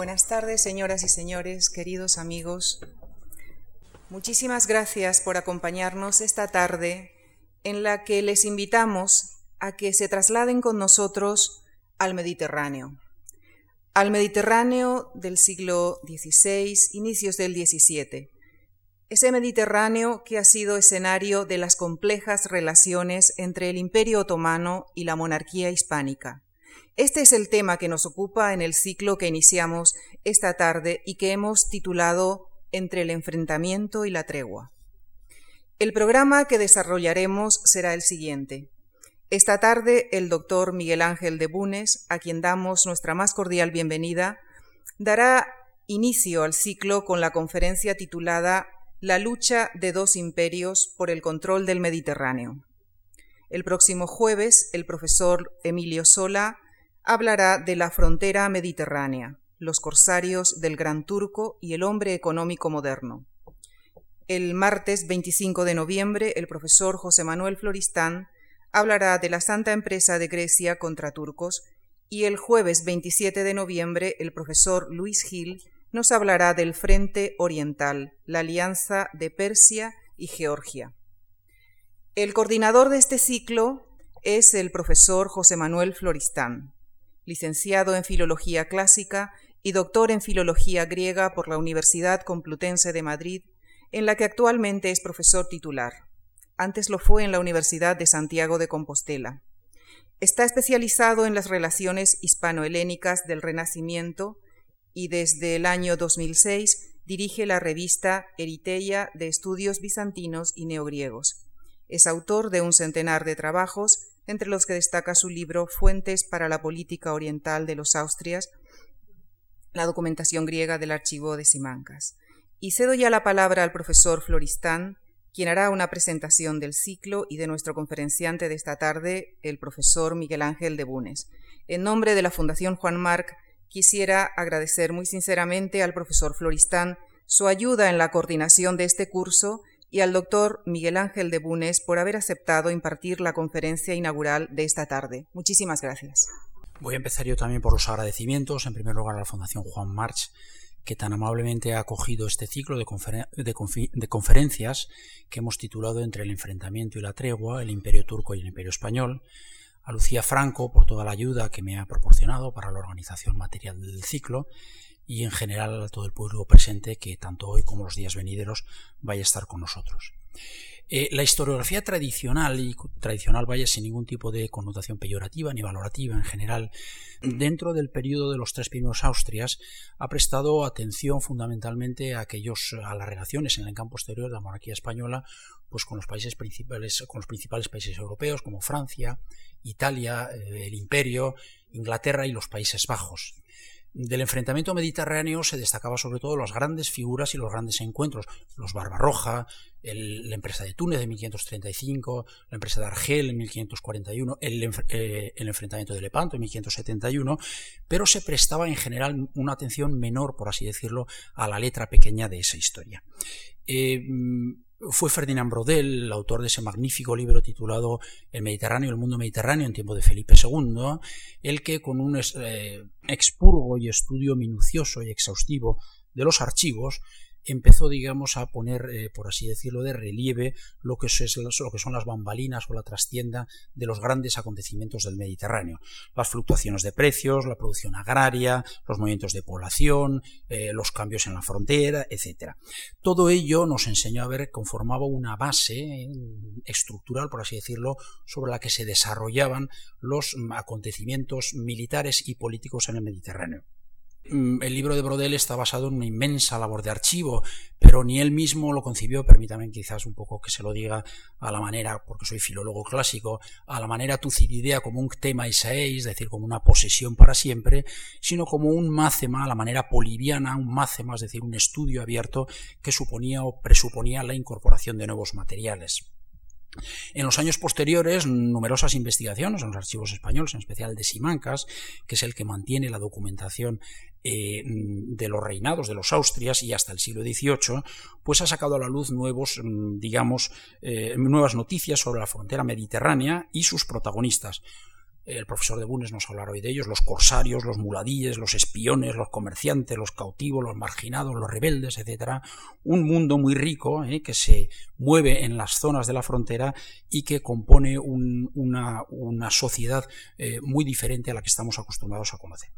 Buenas tardes, señoras y señores, queridos amigos. Muchísimas gracias por acompañarnos esta tarde en la que les invitamos a que se trasladen con nosotros al Mediterráneo, al Mediterráneo del siglo XVI, inicios del XVII, ese Mediterráneo que ha sido escenario de las complejas relaciones entre el Imperio otomano y la monarquía hispánica. Este es el tema que nos ocupa en el ciclo que iniciamos esta tarde y que hemos titulado Entre el enfrentamiento y la tregua. El programa que desarrollaremos será el siguiente. Esta tarde el doctor Miguel Ángel de Bunes, a quien damos nuestra más cordial bienvenida, dará inicio al ciclo con la conferencia titulada La lucha de dos imperios por el control del Mediterráneo. El próximo jueves el profesor Emilio Sola hablará de la frontera mediterránea, los corsarios del Gran Turco y el hombre económico moderno. El martes 25 de noviembre, el profesor José Manuel Floristán hablará de la santa empresa de Grecia contra turcos y el jueves 27 de noviembre, el profesor Luis Gil nos hablará del Frente Oriental, la alianza de Persia y Georgia. El coordinador de este ciclo es el profesor José Manuel Floristán licenciado en Filología Clásica y doctor en Filología Griega por la Universidad Complutense de Madrid, en la que actualmente es profesor titular. Antes lo fue en la Universidad de Santiago de Compostela. Está especializado en las relaciones hispano-helénicas del Renacimiento y desde el año 2006 dirige la revista Eriteia de Estudios Bizantinos y Neogriegos. Es autor de un centenar de trabajos entre los que destaca su libro Fuentes para la Política Oriental de los Austrias, la documentación griega del archivo de Simancas. Y cedo ya la palabra al profesor Floristán, quien hará una presentación del ciclo y de nuestro conferenciante de esta tarde, el profesor Miguel Ángel de Bunes. En nombre de la Fundación Juan Marc, quisiera agradecer muy sinceramente al profesor Floristán su ayuda en la coordinación de este curso y al doctor Miguel Ángel de Bunes por haber aceptado impartir la conferencia inaugural de esta tarde. Muchísimas gracias. Voy a empezar yo también por los agradecimientos, en primer lugar a la Fundación Juan March, que tan amablemente ha acogido este ciclo de, de, conferencias que hemos titulado Entre el enfrentamiento y la tregua, el Imperio Turco y el Imperio Español, a Lucía Franco por toda la ayuda que me ha proporcionado para la organización material del ciclo y en general a todo el público presente que tanto hoy como los días venideros vaya a estar con nosotros. Eh, la historiografía tradicional, y tradicional vaya sin ningún tipo de connotación peyorativa ni valorativa en general, dentro del periodo de los tres primeros Austrias, ha prestado atención fundamentalmente a aquellos, a las relaciones en el campo exterior de la monarquía española, pues con los países principales, con los principales países europeos como Francia, Italia, eh, el Imperio, Inglaterra y los Países Bajos. Del enfrentamiento mediterráneo se destacaba sobre todo las grandes figuras y los grandes encuentros, los Barbarroja, la empresa de Túnez de 1535, la empresa de Argel en 1541, el, eh, el, enfrentamiento de Lepanto en 1571, pero se prestaba en general una atención menor, por así decirlo, a la letra pequeña de esa historia. Eh, fue Ferdinand Brodel, el autor de ese magnífico libro titulado El Mediterráneo, el mundo mediterráneo en tiempo de Felipe II, el que con un eh, expurgo y estudio minucioso y exhaustivo de los archivos empezó, digamos, a poner, eh, por así decirlo, de relieve lo que, son las bambalinas o la trastienda de los grandes acontecimientos del Mediterráneo. Las fluctuaciones de precios, la producción agraria, los movimientos de población, eh, los cambios en la frontera, etc. Todo ello nos enseñó a ver conformaba una base eh, estructural, por así decirlo, sobre la que se desarrollaban los acontecimientos militares y políticos en el Mediterráneo. Mm, el libro de Brodel está basado en una inmensa labor de archivo, pero ni él mismo lo concibió, permítame quizás un poco que se lo diga a la manera, porque soy filólogo clásico, a la manera tucididea como un tema isaei, es decir, como una posesión para siempre, sino como un mácema a la manera poliviana, un mácema, es decir, un estudio abierto que suponía o presuponía la incorporación de nuevos materiales. En los años posteriores, numerosas investigaciones en los archivos españoles, en especial de Simancas, que es el que mantiene la documentación eh, de los reinados de los Austrias y hasta el siglo XVIII, pues ha sacado a la luz nuevos, mm, digamos, eh, nuevas noticias sobre la frontera mediterránea y sus protagonistas. El profesor de Bunes nos hablará hoy de ellos, los corsarios, los muladíes, los espiones, los comerciantes, los cautivos, los marginados, los rebeldes, etc. Un mundo muy rico eh, que se mueve en las zonas de la frontera y que compone una, sociedad eh, muy diferente a la que estamos acostumbrados a conocer.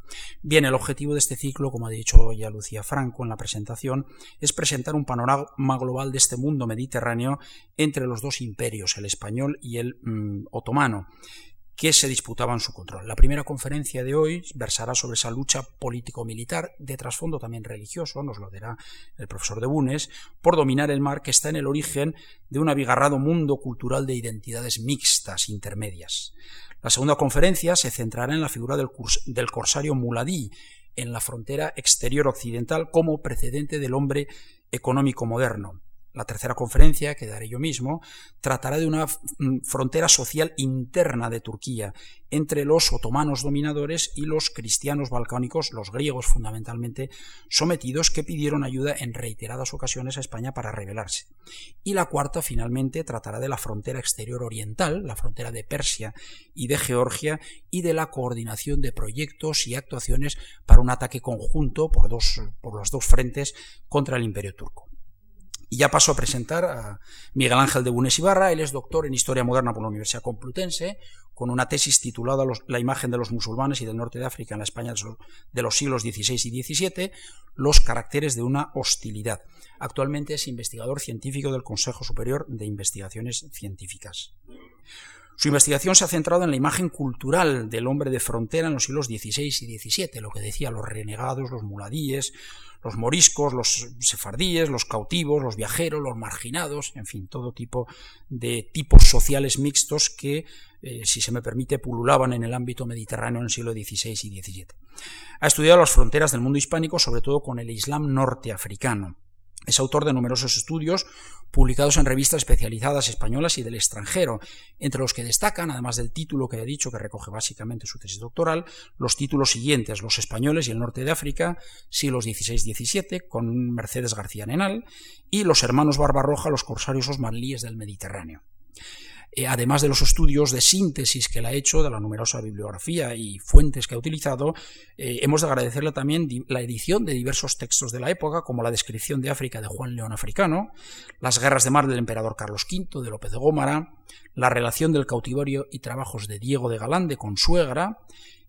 Bien, el objetivo de este ciclo, como ha dicho ya Lucía Franco en la presentación, es presentar un panorama global de este mundo mediterráneo entre los dos imperios, el español y el mm, otomano que se disputaban su control. La primera conferencia de hoy versará sobre esa lucha político-militar, de trasfondo también religioso, nos lo dirá el profesor de Bunes, por dominar el mar que está en el origen de un abigarrado mundo cultural de identidades mixtas intermedias. La segunda conferencia se centrará en la figura del, corsario muladí en la frontera exterior occidental como precedente del hombre económico moderno. La tercera conferencia, que daré yo mismo, tratará de una mm, frontera social interna de Turquía entre los otomanos dominadores y los cristianos balcánicos, los griegos fundamentalmente, sometidos que pidieron ayuda en reiteradas ocasiones a España para rebelarse. Y la cuarta, finalmente, tratará de la frontera exterior oriental, la frontera de Persia y de Georgia, y de la coordinación de proyectos y actuaciones para un ataque conjunto por, por los dos frentes contra el imperio turco. Y ya paso a presentar a Miguel Ángel de Bunes Ibarra. Él es doctor en Historia Moderna por la Universidad Complutense, con una tesis titulada La imagen de los musulmanes y del norte de África en la España de los siglos XVI y XVII, los caracteres de una hostilidad. Actualmente es investigador científico del Consejo Superior de Investigaciones Científicas. Su investigación se ha centrado en la imagen cultural del hombre de frontera en los siglos XVI y XVII, lo que decía los renegados, los muladíes, los moriscos, los sefardíes, los cautivos, los viajeros, los marginados, en fin, todo tipo de tipos sociales mixtos que, eh, si se me permite, pululaban en el ámbito mediterráneo en el siglo XVI y XVII. Ha estudiado las fronteras del mundo hispánico, sobre todo con el Islam norteafricano. Es autor de numerosos estudios publicados en revistas especializadas españolas y del extranjero, entre los que destacan, además del título que he dicho que recoge básicamente su tesis doctoral, los títulos siguientes, Los españoles y el norte de África, siglos XVI-XVII, con Mercedes García Nenal, y Los hermanos Barbarroja, los corsarios osmanlíes del Mediterráneo. Eh, además de los estudios de síntesis que él ha hecho, de la numerosa bibliografía y fuentes que ha utilizado, eh, hemos de agradecerle también la edición de diversos textos de la época, como la descripción de África de Juan León Africano, las guerras de mar del emperador Carlos V de López de Gómara, la relación del cautiverio y trabajos de Diego de Galán de Consuegra,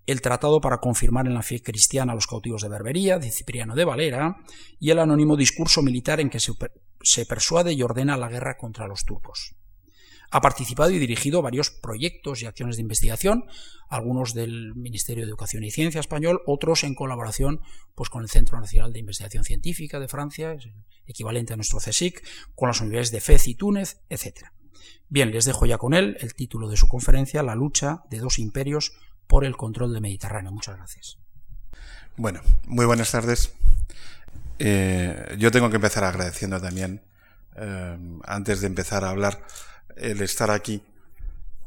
el tratado para confirmar en la fe cristiana los cautivos de Berbería, de Cipriano de Valera, y el anónimo discurso militar en que se persuade y ordena la guerra contra los turcos. Ha participado y dirigido varios proyectos y acciones de investigación, algunos del Ministerio de Educación y Ciencia español, otros en colaboración pues, con el Centro Nacional de Investigación Científica de Francia, equivalente a nuestro CSIC, con las universidades de Fez y Túnez, etc. Bien, les dejo ya con él el título de su conferencia, La lucha de dos imperios por el control del Mediterráneo. Muchas gracias. Bueno, muy buenas tardes. Eh, yo tengo que empezar agradeciendo también, eh, antes de empezar a hablar, el estar aquí,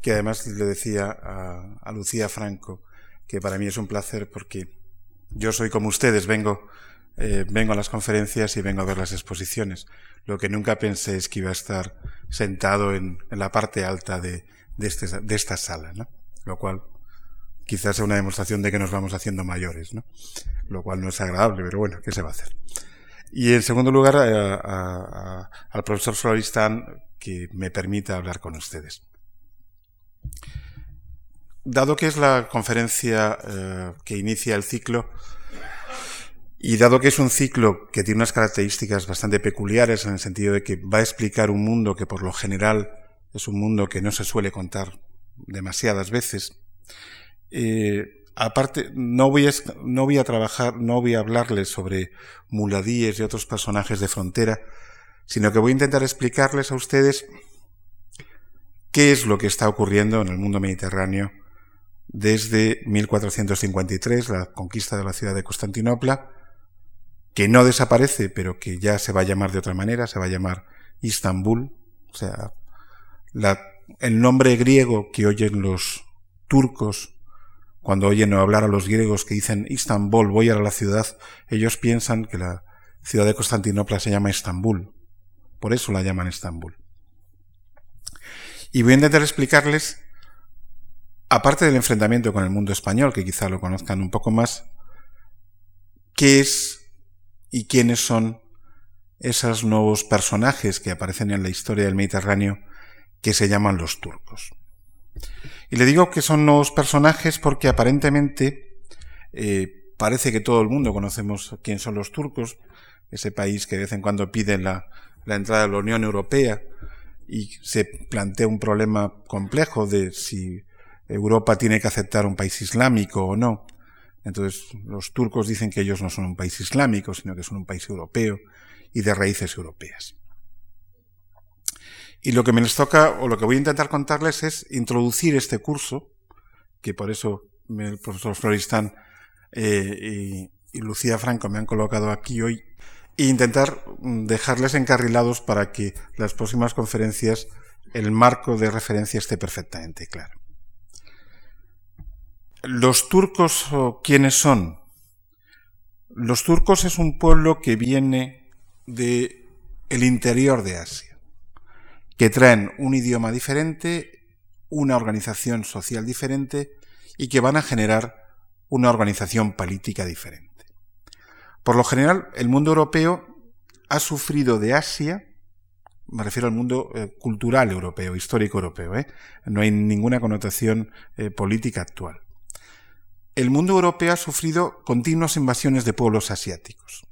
que además le decía a, Lucía Franco que para mí es un placer porque yo soy como ustedes, vengo, eh, vengo a las conferencias y vengo a ver las exposiciones. Lo que nunca pensé es que iba a estar sentado en, la parte alta de, de, este, de esta sala, ¿no? Lo cual quizás sea una demostración de que nos vamos haciendo mayores, ¿no? Lo cual no es agradable, pero bueno, ¿qué se va a hacer? Y en segundo lugar, al profesor Floristán, que me permita hablar con ustedes. Dado que es la conferencia eh, que inicia el ciclo, y dado que es un ciclo que tiene unas características bastante peculiares en el sentido de que va a explicar un mundo que por lo general es un mundo que no se suele contar demasiadas veces, eh, aparte, no voy, a, trabajar, no voy a hablarles sobre muladíes y otros personajes de frontera, sino que voy a intentar explicarles a ustedes qué es lo que está ocurriendo en el mundo mediterráneo desde 1453, la conquista de la ciudad de Constantinopla, que no desaparece, pero que ya se va a llamar de otra manera, se va a llamar Istambul, o sea, el nombre griego que oyen los turcos cuando oyen hablar a los griegos que dicen Istambul, voy a la ciudad, ellos piensan que la ciudad de Constantinopla se llama Estambul. Por eso la llaman Estambul. Y voy a intentar explicarles aparte del enfrentamiento con el mundo español, que quizá lo conozcan un poco más, ¿qué es y quiénes son esos nuevos personajes que aparecen en la historia del Mediterráneo que se llaman los turcos? Y le digo que son nuevos personajes porque aparentemente eh, parece que todo el mundo conocemos quién son los turcos, ese país que de vez en cuando pide la, la entrada a la Unión Europea y se plantea un problema complejo de si Europa tiene que aceptar un país islámico o no. Entonces los turcos dicen que ellos no son un país islámico, sino que son un país europeo y de raíces europeas. Y lo que me les toca, o lo que voy a intentar contarles es introducir este curso, que por eso el profesor Floristán eh, y, Lucía Franco me han colocado aquí hoy, e intentar dejarles encarrilados para que las próximas conferencias el marco de referencia esté perfectamente claro. ¿Los turcos quiénes son? Los turcos es un pueblo que viene de el interior de Asia, que traen un idioma diferente, una organización social diferente y que van a generar una organización política diferente. Por lo general, el mundo europeo ha sufrido de Asia, me refiero al mundo eh, cultural europeo, histórico europeo, ¿eh? no hay ninguna connotación eh, política actual. El mundo europeo ha sufrido continuas invasiones de pueblos asiáticos.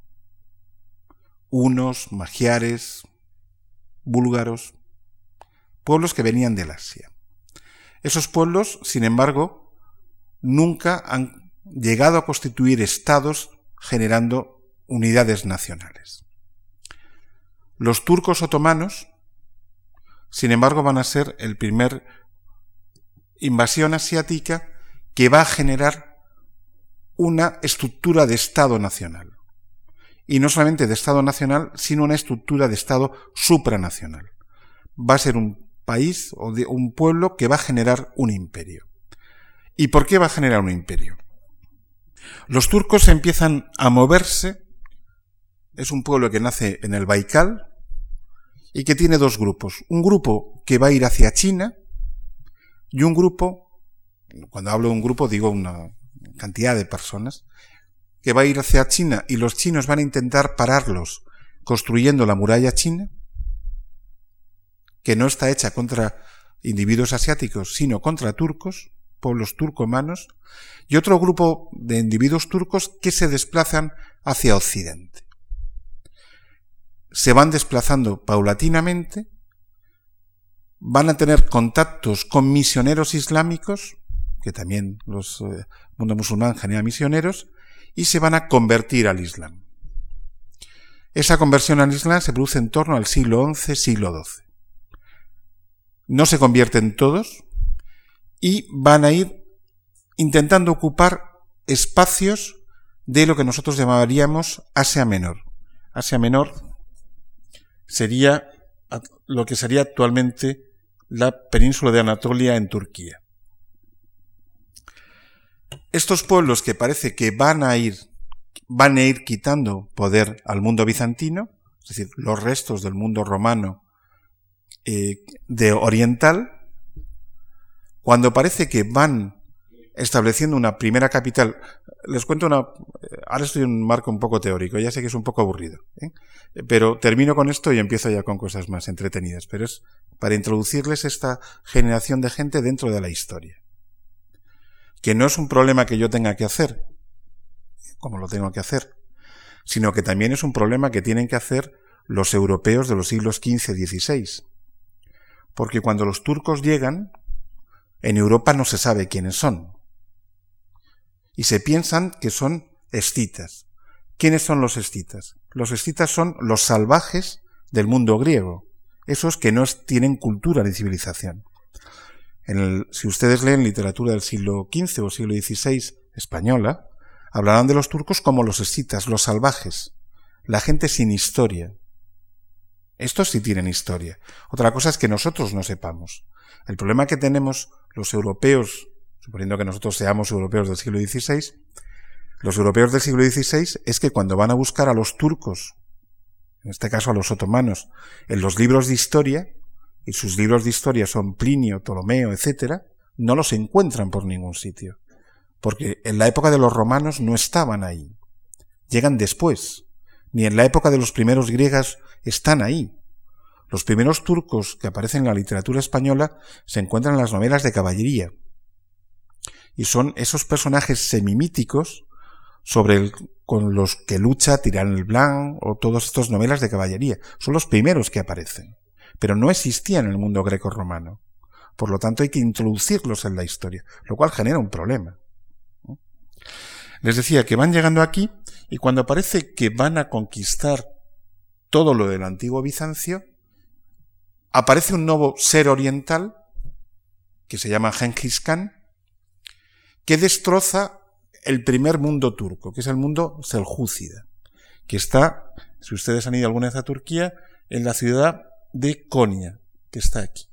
Unos, magiares, búlgaros, pueblos que venían del Asia. Esos pueblos, sin embargo, nunca han llegado a constituir estados generando unidades nacionales. Los turcos otomanos, sin embargo, van a ser el primer invasión asiática que va a generar una estructura de Estado nacional. Y no solamente de Estado nacional, sino una estructura de Estado supranacional. Va a ser un país o de un pueblo que va a generar un imperio. ¿Y por qué va a generar un imperio? Los turcos empiezan a moverse. Es un pueblo que nace en el Baikal y que tiene dos grupos. Un grupo que va a ir hacia China y un grupo, cuando hablo de un grupo digo una cantidad de personas, que va a ir hacia China y los chinos van a intentar pararlos construyendo la muralla china, que no está hecha contra individuos asiáticos, sino contra turcos, pueblos turcomanos, y otro grupo de individuos turcos que se desplazan hacia Occidente. Se van desplazando paulatinamente, van a tener contactos con misioneros islámicos, que también los eh, mundo musulmán genera misioneros, y se van a convertir al Islam. Esa conversión al Islam se produce en torno al siglo XI, siglo XII. No se convierten todos y van a ir intentando ocupar espacios de lo que nosotros llamaríamos Asia Menor. Asia Menor sería lo que sería actualmente la península de Anatolia en Turquía. Estos pueblos que parece que van a ir van a ir quitando poder al mundo bizantino, es decir, los restos del mundo romano eh, de oriental, cuando parece que van estableciendo una primera capital. Les cuento una. Ahora estoy en un marco un poco teórico, ya sé que es un poco aburrido. ¿eh? Pero termino con esto y empiezo ya con cosas más entretenidas. Pero es para introducirles esta generación de gente dentro de la historia. Que no es un problema que yo tenga que hacer, como lo tengo que hacer, sino que también es un problema que tienen que hacer los europeos de los siglos XV y XVI. Porque cuando los turcos llegan, en Europa no se sabe quiénes son y se piensan que son escitas. ¿Quiénes son los escitas? Los escitas son los salvajes del mundo griego, esos que no tienen cultura ni civilización. si ustedes leen literatura del siglo XV o siglo XVI española, hablarán de los turcos como los escitas, los salvajes, la gente sin historia. Estos sí tienen historia. Otra cosa es que nosotros no sepamos. El problema que tenemos los europeos suponiendo que nosotros seamos europeos del siglo XVI, los europeos del siglo XVI es que cuando van a buscar a los turcos, en este caso a los otomanos, en los libros de historia, y sus libros de historia son Plinio, Ptolomeo, etc., no los encuentran por ningún sitio, porque en la época de los romanos no estaban ahí, llegan después, ni en la época de los primeros griegas están ahí. Los primeros turcos que aparecen en la literatura española se encuentran en las novelas de caballería, y son esos personajes semimíticos sobre el, con los que lucha Tirán el Blanc o todas estas novelas de caballería. Son los primeros que aparecen, pero no existían en el mundo greco-romano. Por lo tanto, hay que introducirlos en la historia, lo cual genera un problema. Les decía que van llegando aquí y cuando parece que van a conquistar todo lo del antiguo Bizancio, aparece un nuevo ser oriental que se llama Genghis Khan, que destroza el primer mundo turco, que es el mundo seljúcida, que está, si ustedes han ido alguna vez a Turquía, en la ciudad de Konya, que está aquí.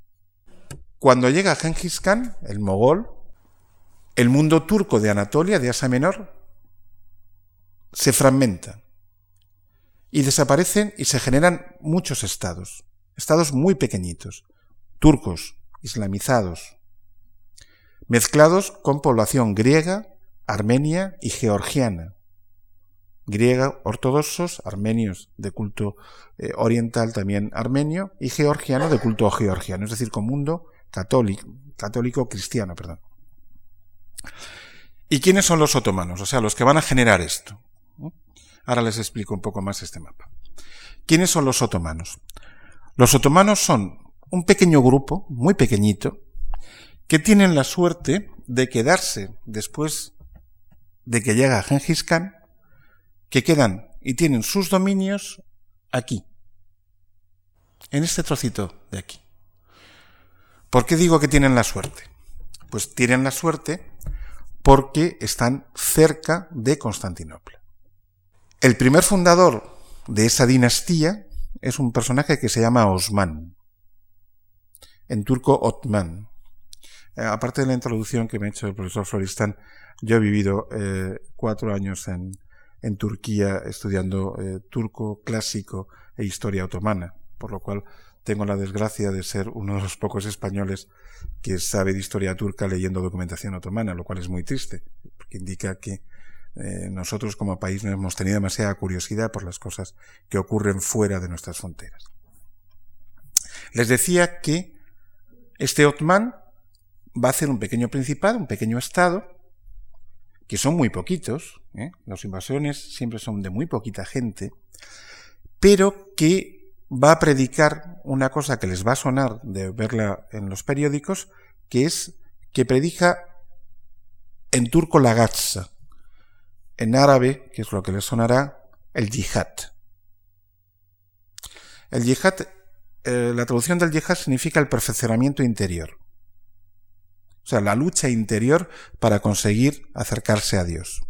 Cuando llega Genghis Khan, el mogol, el mundo turco de Anatolia, de Asia Menor, se fragmenta y desaparecen y se generan muchos estados, estados muy pequeñitos, turcos, islamizados, mezclados con población griega, armenia y georgiana. Griega ortodoxos, armenios de culto eh, oriental también armenio y georgiano de culto georgiano, es decir, con mundo católico, católico cristiano, perdón. ¿Y quiénes son los otomanos? O sea, los que van a generar esto. Ahora les explico un poco más este mapa. ¿Quiénes son los otomanos? Los otomanos son un pequeño grupo, muy pequeñito, que tienen la suerte de quedarse después de que llega Gengis Khan, que quedan y tienen sus dominios aquí, en este trocito de aquí. ¿Por qué digo que tienen la suerte? Pues tienen la suerte porque están cerca de Constantinopla. El primer fundador de esa dinastía es un personaje que se llama Osman, en turco Otman. Eh, aparte de la introducción que me ha hecho el profesor Floristán, yo he vivido eh, cuatro años en, Turquía estudiando eh, turco clásico e historia otomana, por lo cual tengo la desgracia de ser uno de los pocos españoles que sabe de historia turca leyendo documentación otomana, lo cual es muy triste, porque indica que eh, nosotros como país no hemos tenido demasiada curiosidad por las cosas que ocurren fuera de nuestras fronteras. Les decía que este Otman va a hacer un pequeño principado, un pequeño estado, que son muy poquitos, ¿eh? las invasiones siempre son de muy poquita gente, pero que va a predicar una cosa que les va a sonar de verla en los periódicos, que es que predica en turco la gatsa, en árabe, que es lo que les sonará, el yihad. El yihad, eh, la traducción del yihad significa el perfeccionamiento interior. O sea, la lucha interior para conseguir acercarse a Dios.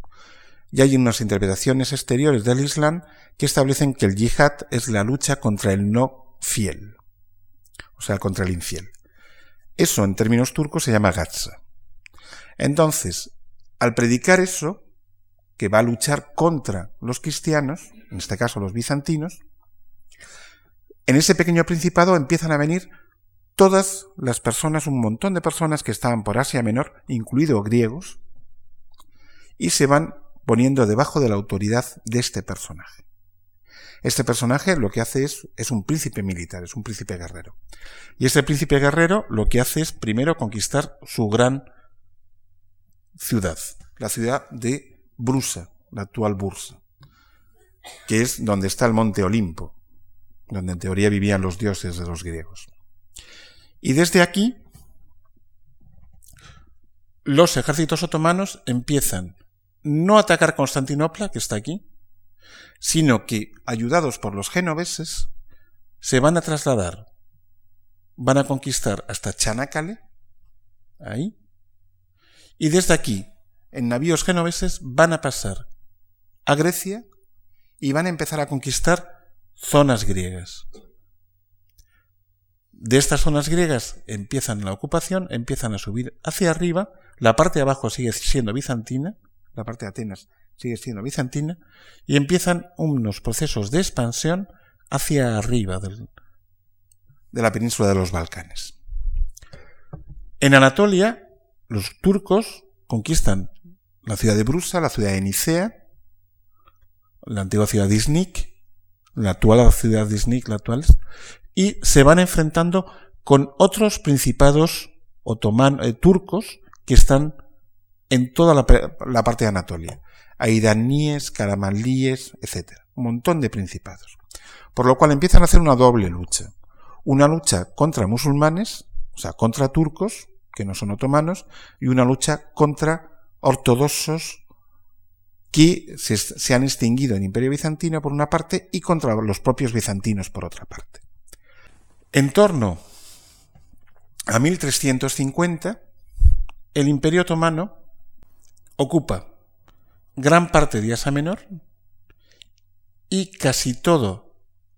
Y hay unas interpretaciones exteriores del Islam que establecen que el yihad es la lucha contra el no fiel, o sea, contra el infiel. Eso en términos turcos se llama gatsa. Entonces, al predicar eso, que va a luchar contra los cristianos, en este caso los bizantinos, en ese pequeño principado empiezan a venir todas las personas, un montón de personas que estaban por Asia Menor, incluidos griegos, y se van poniendo debajo de la autoridad de este personaje. Este personaje lo que hace es, es un príncipe militar, es un príncipe guerrero. Y este príncipe guerrero lo que hace es primero conquistar su gran ciudad, la ciudad de Brusa, la actual Bursa, que es donde está el monte Olimpo, donde en teoría vivían los dioses de los griegos. Y desde aquí, los ejércitos otomanos empiezan no atacar Constantinopla, que está aquí, sino que, ayudados por los genoveses, se van a trasladar, van a conquistar hasta Chanacale, ahí, y desde aquí, en navíos genoveses, van a pasar a Grecia y van a empezar a conquistar zonas griegas. De estas zonas griegas empiezan la ocupación, empiezan a subir hacia arriba, la parte de abajo sigue siendo bizantina, la parte de Atenas sigue siendo bizantina, y empiezan unos procesos de expansión hacia arriba de la península de los Balcanes. En Anatolia los turcos conquistan la ciudad de Brusa, la ciudad de Nicea, la antigua ciudad de Iznik, la actual ciudad de Iznik, la actual, y se van enfrentando con otros principados otomanos, eh, turcos que están en toda la, la parte de Anatolia. Hay iraníes, caramalíes, etc. Un montón de principados. Por lo cual empiezan a hacer una doble lucha. Una lucha contra musulmanes, o sea, contra turcos, que no son otomanos, y una lucha contra ortodoxos que se, han extinguido en Imperio Bizantino por una parte y contra los propios bizantinos por otra parte. En torno a 1350, el Imperio Otomano ocupa gran parte de Asia Menor y casi todo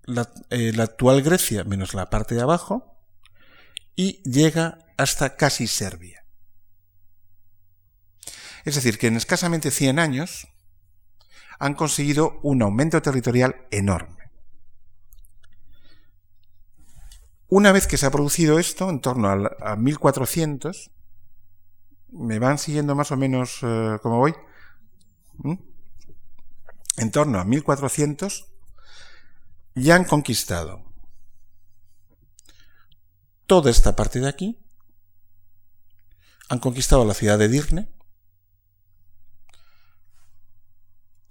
la, eh, la, actual Grecia, menos la parte de abajo, y llega hasta casi Serbia. Es decir, que en escasamente 100 años han conseguido un aumento territorial enorme. Una vez que se ha producido esto, en torno a, 1400, ¿me van siguiendo más o menos uh, como voy? En torno a 1400, ya han conquistado toda esta parte de aquí, han conquistado la ciudad de Dirne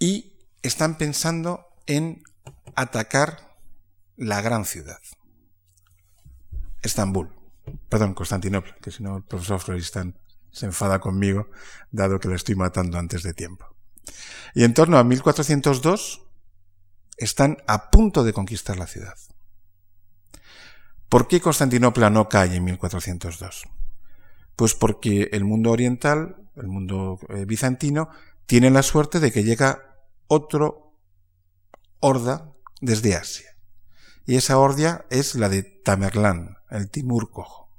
y están pensando en atacar la gran ciudad. Estambul. Perdón, Constantinopla, que si no el profesor Floristán se enfada conmigo, dado que le estoy matando antes de tiempo. Y en torno a 1402 están a punto de conquistar la ciudad. ¿Por qué Constantinopla no cae en 1402? Pues porque el mundo oriental, el mundo eh, bizantino, tiene la suerte de que llega otro horda desde Asia. Y esa horda es la de Tamerlán, el Timur Cojo.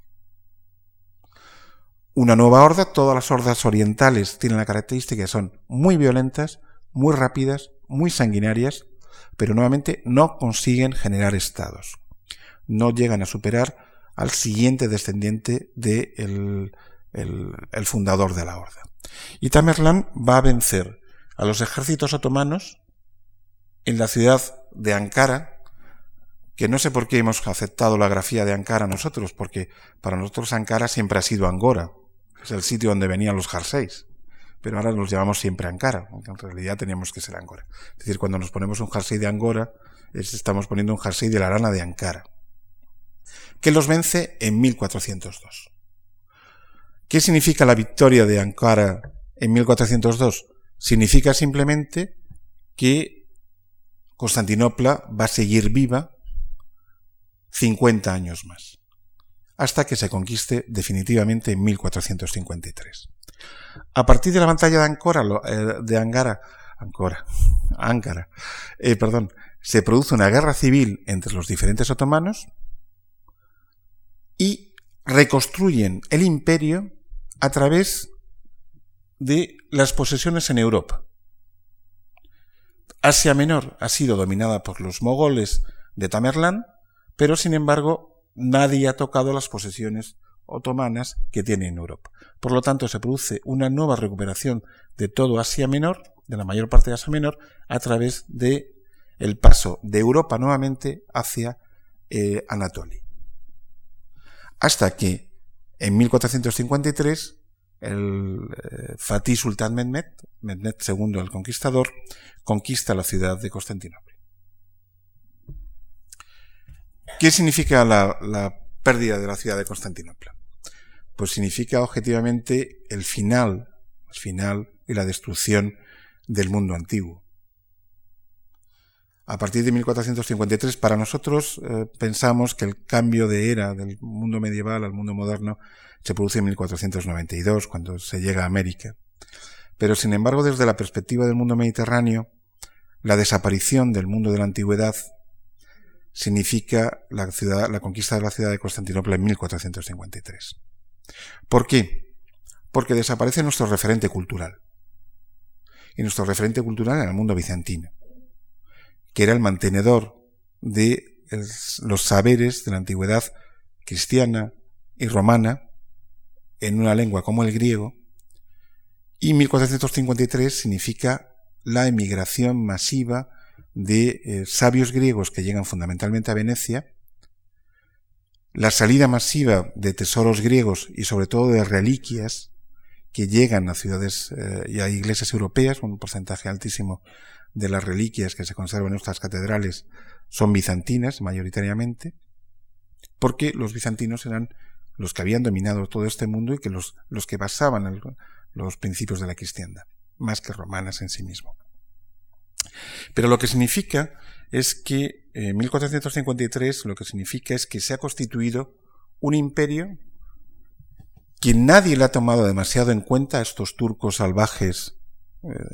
Una nueva horda, todas las hordas orientales tienen la característica que son muy violentas, muy rápidas, muy sanguinarias, pero nuevamente no consiguen generar estados. No llegan a superar al siguiente descendiente del de el, fundador de la horda. Y Tamerlán va a vencer a los ejércitos otomanos en la ciudad de Ankara, que no sé por qué hemos aceptado la grafía de Ankara nosotros, porque para nosotros Ankara siempre ha sido Angora, es el sitio donde venían los jerseys, pero ahora los llamamos siempre Ankara, aunque en realidad teníamos que ser Angora. Es decir, cuando nos ponemos un jersey de Angora, estamos poniendo un jersey de la rana de Ankara, que los vence en 1402. ¿Qué significa la victoria de Ankara en 1402? Significa simplemente que Constantinopla va a seguir viva 50 años más, hasta que se conquiste definitivamente en 1453. A partir de la batalla de Ancora, eh, de Angara, Ancora, Ankara, eh, perdón, se produce una guerra civil entre los diferentes otomanos y reconstruyen el imperio a través de las posesiones en Europa. Asia Menor ha sido dominada por los mogoles de Tamerlán, pero sin embargo nadie ha tocado las posesiones otomanas que tiene en Europa. Por lo tanto, se produce una nueva recuperación de todo Asia Menor, de la mayor parte de Asia Menor, a través de el paso de Europa nuevamente hacia eh, Anatolia. Hasta que en 1453 el eh, Fatih Sultán Mehmed, Mehmed II el Conquistador, conquista la ciudad de Constantinopla. ¿Qué significa la, la pérdida de la ciudad de Constantinopla? Pues significa objetivamente el final, el final y la destrucción del mundo antiguo. A partir de 1453, para nosotros eh, pensamos que el cambio de era del mundo medieval al mundo moderno se produce en 1492, cuando se llega a América. Pero, sin embargo, desde la perspectiva del mundo mediterráneo, la desaparición del mundo de la antigüedad significa la, la conquista de la ciudad de Constantinopla en 1453. ¿Por qué? Porque desaparece nuestro referente cultural. Y nuestro referente cultural en el mundo bizantino que era el mantenedor de los saberes de la antigüedad cristiana y romana en una lengua como el griego, y 1453 significa la emigración masiva de eh, sabios griegos que llegan fundamentalmente a Venecia, la salida masiva de tesoros griegos y sobre todo de reliquias que llegan a ciudades eh, y a iglesias europeas, un porcentaje altísimo de las reliquias que se conservan en nuestras catedrales son bizantinas mayoritariamente, porque los bizantinos eran los que habían dominado todo este mundo y que los, los que basaban los principios de la cristiandad, más que romanas en sí mismo. Pero lo que significa es que en 1453 lo que significa es que se ha constituido un imperio que nadie le ha tomado demasiado en cuenta a estos turcos salvajes, eh,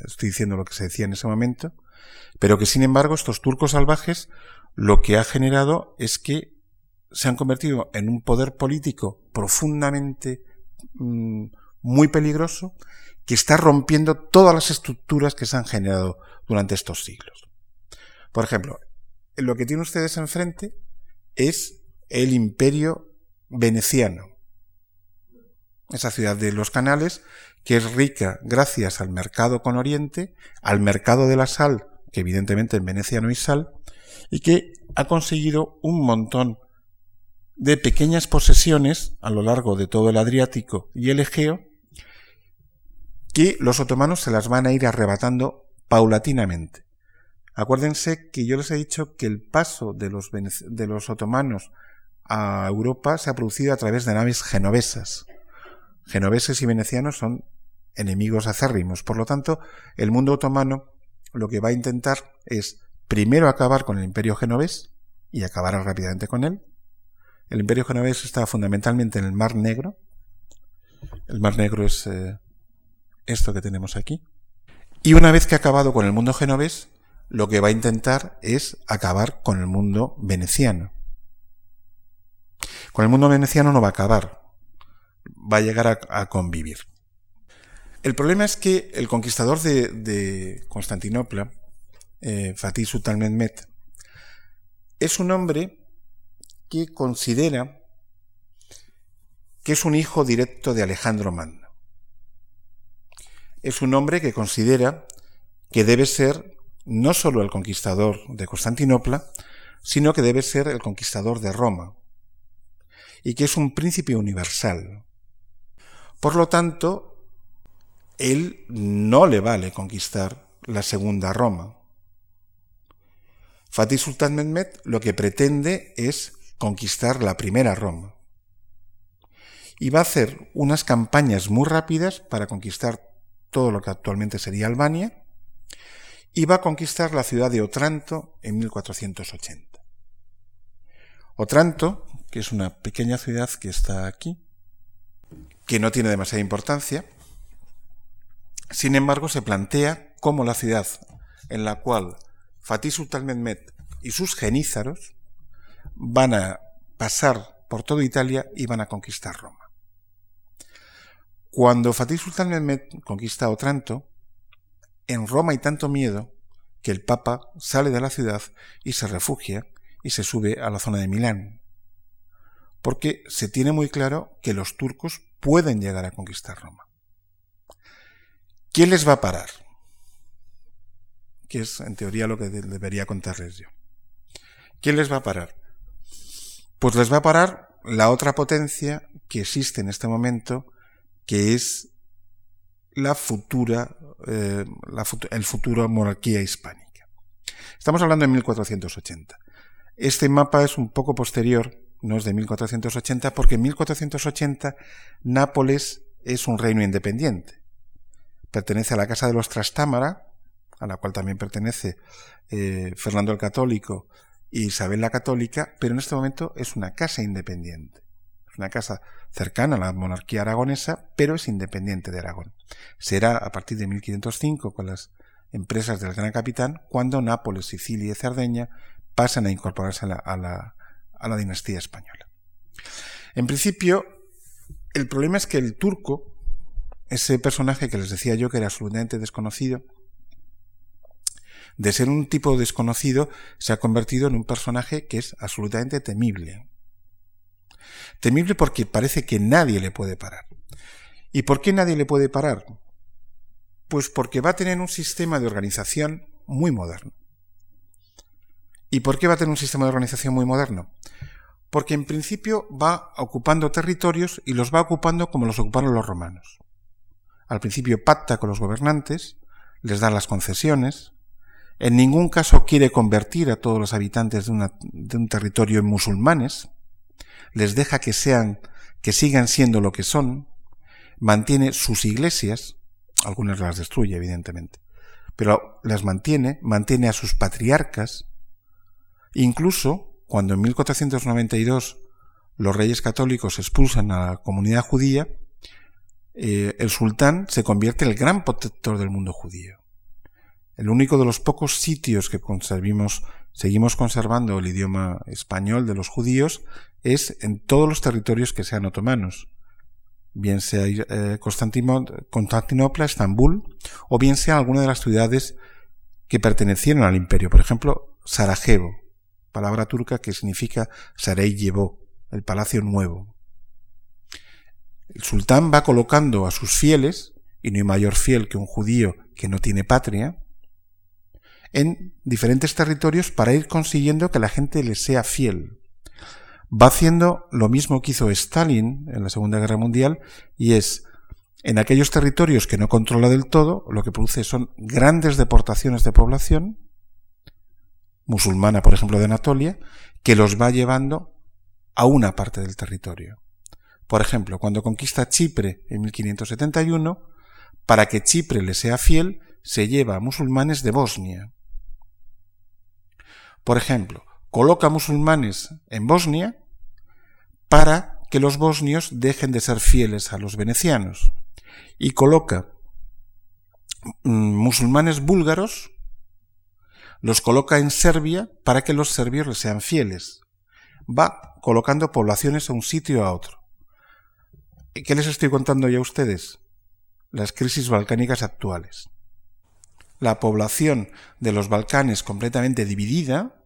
estoy diciendo lo que se decía en ese momento, pero que sin embargo estos turcos salvajes lo que ha generado es que se han convertido en un poder político profundamente mm, muy peligroso que está rompiendo todas las estructuras que se han generado durante estos siglos. Por ejemplo, lo que tienen ustedes enfrente es el imperio veneciano, esa ciudad de los canales, que es rica gracias al mercado con Oriente, al mercado de la sal, que evidentemente en Venecia no hay sal, y que ha conseguido un montón de pequeñas posesiones a lo largo de todo el Adriático y el Egeo, que los otomanos se las van a ir arrebatando paulatinamente. Acuérdense que yo les he dicho que el paso de los, de los otomanos a Europa se ha producido a través de naves genovesas. Genoveses y venecianos son enemigos acérrimos. Por lo tanto, el mundo otomano lo que va a intentar es primero acabar con el imperio genovés y acabar rápidamente con él. El imperio genovés está fundamentalmente en el Mar Negro. El Mar Negro es eh, esto que tenemos aquí. Y una vez que ha acabado con el mundo genovés, lo que va a intentar es acabar con el mundo veneciano. Con el mundo veneciano no va a acabar, va a llegar a, convivir. El problema es que el conquistador de, Constantinopla, eh, Fatih Sultan Mehmet, es un hombre que considera que es un hijo directo de Alejandro Magno es un hombre que considera que debe ser no solo el conquistador de Constantinopla, sino que debe ser el conquistador de Roma, y que es un príncipe universal. Por lo tanto, él no le vale conquistar la segunda Roma. Fatih Sultan Mehmet lo que pretende es conquistar la primera Roma. Y va a hacer unas campañas muy rápidas para conquistar todo lo que actualmente sería Albania, y va a conquistar la ciudad de Otranto en 1480. Otranto, que es una pequeña ciudad que está aquí, que no tiene demasiada importancia, sin embargo se plantea como la ciudad en la cual Fatih Sultan Mehmet y sus genízaros van a pasar por toda Italia y van a conquistar Roma. Cuando Fatih Sultan Mehmed conquista Otranto, en Roma hay tanto miedo que el Papa sale de la ciudad y se refugia y se sube a la zona de Milán, porque se tiene muy claro que los turcos pueden llegar a conquistar Roma. ¿Quién les va a parar? Que es en teoría lo que debería contarles yo. ¿Quién les va a parar? Pues les va a parar la otra potencia que existe en este momento que es la futura, eh, el futuro monarquía hispánica. Estamos hablando de 1480. Este mapa es un poco posterior, no es de 1480, porque en 1480 Nápoles es un reino independiente. Pertenece a la Casa de los Trastámara, a la cual también pertenece eh, Fernando el Católico y Isabel la Católica, pero en este momento es una casa independiente. Es una casa cercana a la monarquía aragonesa, pero es independiente de Aragón. Será a partir de 1505 con las empresas del Gran Capitán cuando Nápoles, Sicilia y Cerdeña pasan a incorporarse a la, a la dinastía española. En principio, el problema es que el turco, ese personaje que les decía yo que era absolutamente desconocido, de ser un tipo desconocido, se ha convertido en un personaje que es absolutamente temible. Temible porque parece que nadie le puede parar. ¿Y por qué nadie le puede parar? Pues porque va a tener un sistema de organización muy moderno. ¿Y por qué va a tener un sistema de organización muy moderno? Porque en principio va ocupando territorios y los va ocupando como los ocuparon los romanos. Al principio pacta con los gobernantes, les da las concesiones, en ningún caso quiere convertir a todos los habitantes de, un territorio en musulmanes, les deja que sean, que sigan siendo lo que son, mantiene sus iglesias, algunas las destruye, evidentemente, pero las mantiene, mantiene a sus patriarcas, incluso cuando en 1492 los reyes católicos expulsan a la comunidad judía, eh, el sultán se convierte en el gran protector del mundo judío. El único de los pocos sitios que conservimos, seguimos conservando el idioma español de los judíos es en todos los territorios que sean otomanos, bien sea eh, Constantinopla, Estambul, o bien sea alguna de las ciudades que pertenecieron al imperio. Por ejemplo, Sarajevo, palabra turca que significa Sarajevo, el palacio nuevo. El sultán va colocando a sus fieles, y no hay mayor fiel que un judío que no tiene patria, en diferentes territorios para ir consiguiendo que la gente le sea fiel va haciendo lo mismo que hizo Stalin en la Segunda Guerra Mundial y es en aquellos territorios que no controla del todo, lo que produce son grandes deportaciones de población, musulmana, por ejemplo, de Anatolia, que los va llevando a una parte del territorio. Por ejemplo, cuando conquista Chipre en 1571, para que Chipre le sea fiel, se lleva a musulmanes de Bosnia. Por ejemplo, coloca musulmanes en Bosnia para que los bosnios dejen de ser fieles a los venecianos y coloca mm, musulmanes búlgaros, los coloca en Serbia para que los serbios les sean fieles. Va colocando poblaciones a un sitio a otro. ¿Qué les estoy contando ya a ustedes? Las crisis balcánicas actuales. La población de los Balcanes completamente dividida,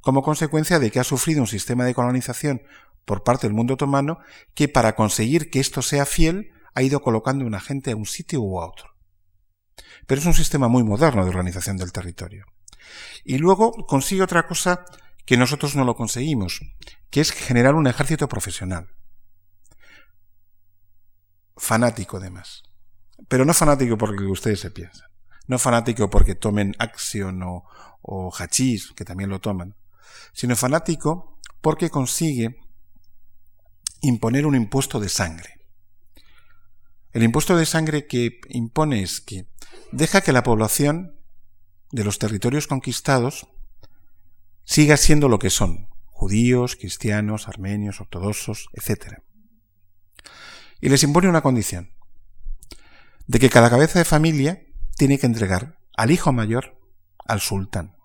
como consecuencia de que ha sufrido un sistema de colonización por parte del mundo otomano que para conseguir que esto sea fiel ha ido colocando una gente a un sitio u a otro. Pero es un sistema muy moderno de organización del territorio. Y luego consigue otra cosa que nosotros no lo conseguimos, que es generar un ejército profesional. Fanático además. Pero no fanático porque ustedes se piensan. No fanático porque tomen acción o, o hachís, que también lo toman. Sino fanático porque consigue imponer un impuesto de sangre. El impuesto de sangre que impone es que deja que la población de los territorios conquistados siga siendo lo que son, judíos, cristianos, armenios, ortodoxos, etc. Y les impone una condición, de que cada cabeza de familia tiene que entregar al hijo mayor al sultán,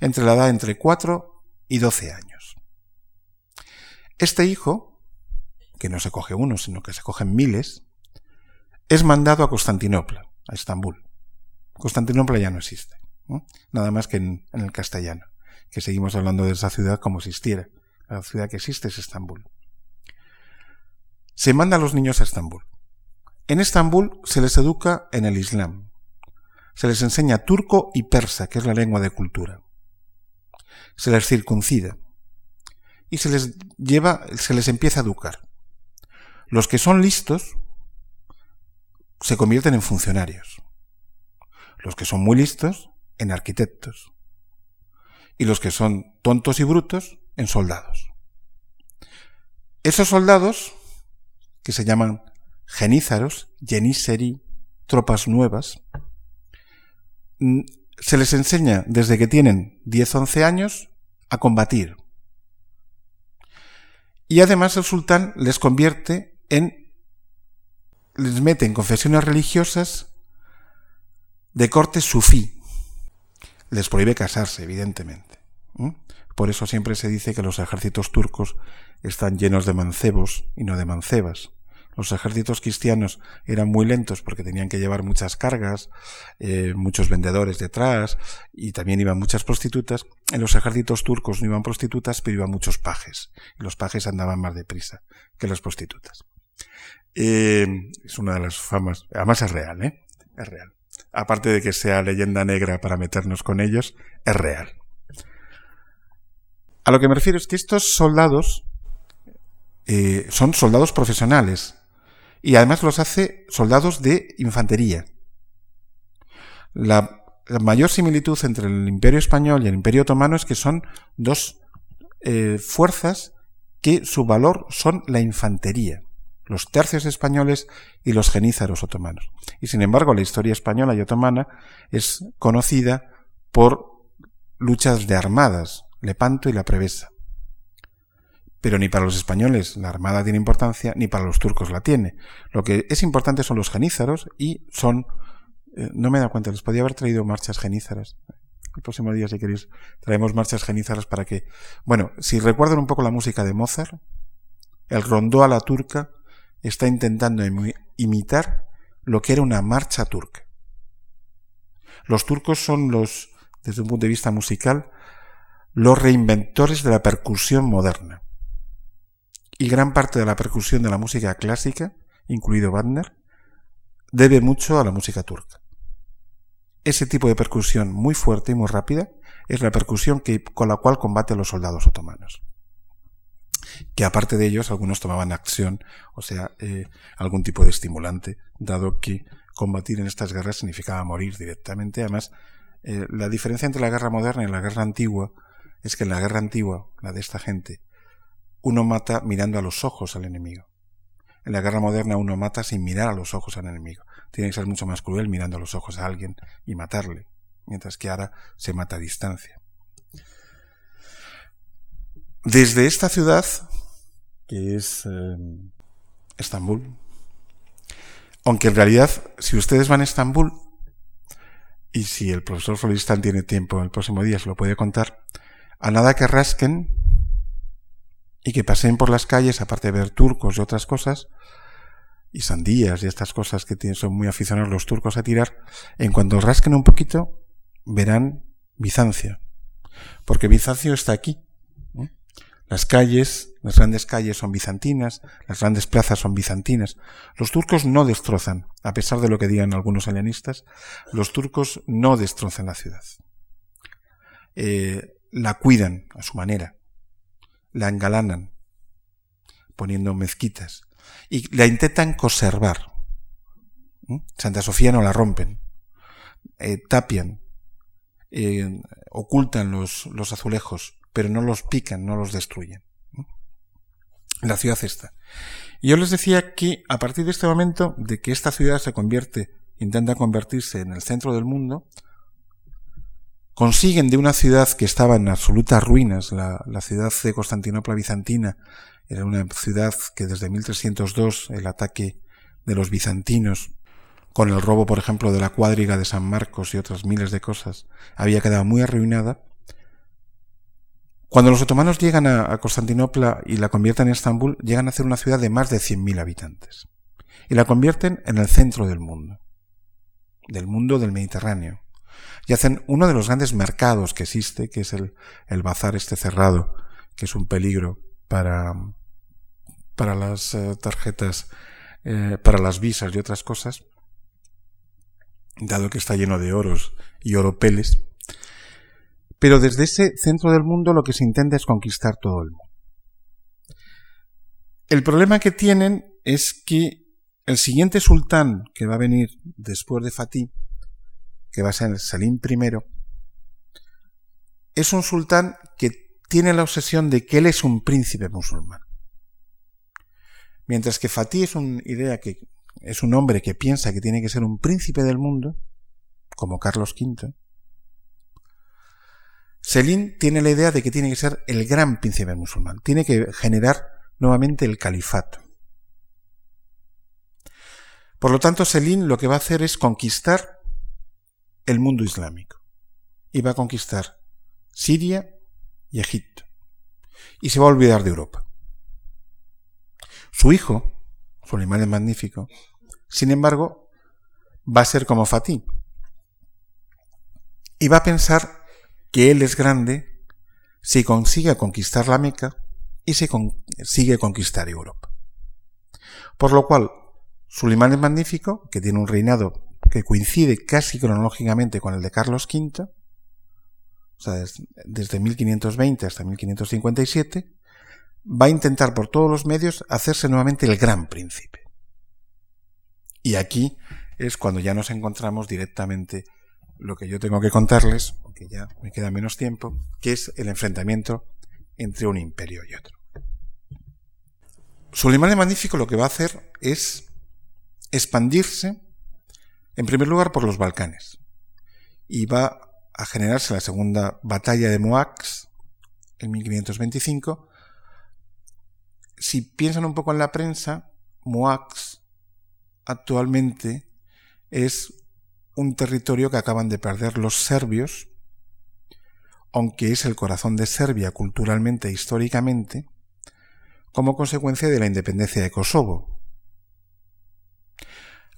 entre la edad entre 4 y 12 años. Este hijo, que no se coge uno, sino que se cogen miles, es mandado a Constantinopla, a Estambul. Constantinopla ya no existe, nada más que en, el castellano, que seguimos hablando de esa ciudad como existiera. La ciudad que existe es Estambul. Se manda a los niños a Estambul. En Estambul se les educa en el Islam. Se les enseña turco y persa, que es la lengua de cultura. Se les circuncida y se les lleva, se les empieza a educar. Los que son listos se convierten en funcionarios. Los que son muy listos en arquitectos. Y los que son tontos y brutos en soldados. Esos soldados, que se llaman genízaros, geníseri, tropas nuevas, mm, se les enseña desde que tienen 10-11 años a combatir, y además el sultán les convierte en, les mete en confesiones religiosas de corte sufí. Les prohíbe casarse, evidentemente. Por eso siempre se dice que los ejércitos turcos están llenos de mancebos y no de mancebas. Los ejércitos cristianos eran muy lentos porque tenían que llevar muchas cargas, eh, muchos vendedores detrás y también iban muchas prostitutas. En los ejércitos turcos no iban prostitutas, pero iban muchos pajes. Los pajes andaban más deprisa que las prostitutas. Eh, es una de las famas, además es real, ¿eh? Es real. Aparte de que sea leyenda negra para meternos con ellos, es real. A lo que me refiero es que estos soldados eh, son soldados profesionales y además los hace soldados de infantería. La, mayor similitud entre el Imperio Español y el Imperio Otomano es que son dos eh, fuerzas que su valor son la infantería, los tercios españoles y los genízaros otomanos. Y sin embargo, la historia española y otomana es conocida por luchas de armadas, Lepanto y la Prevesa. Pero ni para los españoles la armada tiene importancia, ni para los turcos la tiene. Lo que es importante son los genízaros y son... Eh, no me he dado cuenta, les podía haber traído marchas genízaras. El próximo día, si queréis, traemos marchas genízaras para que... Bueno, si recuerdan un poco la música de Mozart, el rondó a la turca está intentando imitar lo que era una marcha turca. Los turcos son los, desde un punto de vista musical, los reinventores de la percusión moderna. Y gran parte de la percusión de la música clásica, incluido Wagner, debe mucho a la música turca. Ese tipo de percusión muy fuerte y muy rápida es la percusión que, con la cual combate los soldados otomanos. Que aparte de ellos, algunos tomaban acción, o sea, eh, algún tipo de estimulante, dado que combatir en estas guerras significaba morir directamente. Además, eh, la diferencia entre la guerra moderna y la guerra antigua es que en la guerra antigua, la de esta gente, uno mata mirando a los ojos al enemigo. En la guerra moderna uno mata sin mirar a los ojos al enemigo. Tiene que ser mucho más cruel mirando a los ojos a alguien y matarle, mientras que ahora se mata a distancia. Desde esta ciudad, que es eh, Estambul, aunque en realidad, si ustedes van a Estambul, y si el profesor Floristán tiene tiempo el próximo día, se lo puede contar, a nada que rasquen y que pasen por las calles, aparte de ver turcos y otras cosas, y sandías y estas cosas que son muy aficionados los turcos a tirar, en cuanto rasquen un poquito, verán Bizancio. Porque Bizancio está aquí. Las calles, las grandes calles son bizantinas, las grandes plazas son bizantinas. Los turcos no destrozan, a pesar de lo que digan algunos helenistas, los turcos no destrozan la ciudad. Eh, la cuidan a su manera, la engalanan, poniendo mezquitas, y la intentan conservar. Santa Sofía no la rompen, eh, tapian, eh, ocultan los, los, azulejos, pero no los pican, no los destruyen. La ciudad está. Yo les decía que a partir de este momento, de que esta ciudad se convierte, intenta convertirse en el centro del mundo, consiguen de una ciudad que estaba en absolutas ruinas, la, ciudad de Constantinopla bizantina, era una ciudad que desde 1302 el ataque de los bizantinos, con el robo, por ejemplo, de la cuadriga de San Marcos y otras miles de cosas, había quedado muy arruinada. Cuando los otomanos llegan a, Constantinopla y la convierten en Estambul, llegan a ser una ciudad de más de 100.000 habitantes. Y la convierten en el centro del mundo, del mundo del Mediterráneo y hacen uno de los grandes mercados que existe, que es el, el bazar este cerrado, que es un peligro para, para las eh, tarjetas, eh, para las visas y otras cosas, dado que está lleno de oros y oropeles. Pero desde ese centro del mundo lo que se intenta es conquistar todo el mundo. El problema que tienen es que el siguiente sultán que va a venir después de Fatih que va a ser Salim I, es un sultán que tiene la obsesión de que él es un príncipe musulmán. Mientras que Fatih es una idea que es un hombre que piensa que tiene que ser un príncipe del mundo, como Carlos V, Selim tiene la idea de que tiene que ser el gran príncipe musulmán, tiene que generar nuevamente el califato. Por lo tanto, Selim lo que va a hacer es conquistar el mundo islámico. Y va a conquistar Siria y Egipto. Y se va a olvidar de Europa. Su hijo, Suleimán el Magnífico, sin embargo, va a ser como Fatih. Y va a pensar que él es grande si consigue conquistar la Meca y si consigue conquistar Europa. Por lo cual, Sulimán el Magnífico, que tiene un reinado que coincide casi cronológicamente con el de Carlos V, o sea, desde 1520 hasta 1557, va a intentar por todos los medios hacerse nuevamente el gran príncipe. Y aquí es cuando ya nos encontramos directamente lo que yo tengo que contarles, aunque ya me queda menos tiempo, que es el enfrentamiento entre un imperio y otro. Suleiman el Magnífico lo que va a hacer es expandirse, en primer lugar, por los Balcanes. Y va a generarse la segunda batalla de Moax en 1525. Si piensan un poco en la prensa, Moax actualmente es un territorio que acaban de perder los serbios, aunque es el corazón de Serbia culturalmente e históricamente, como consecuencia de la independencia de Kosovo,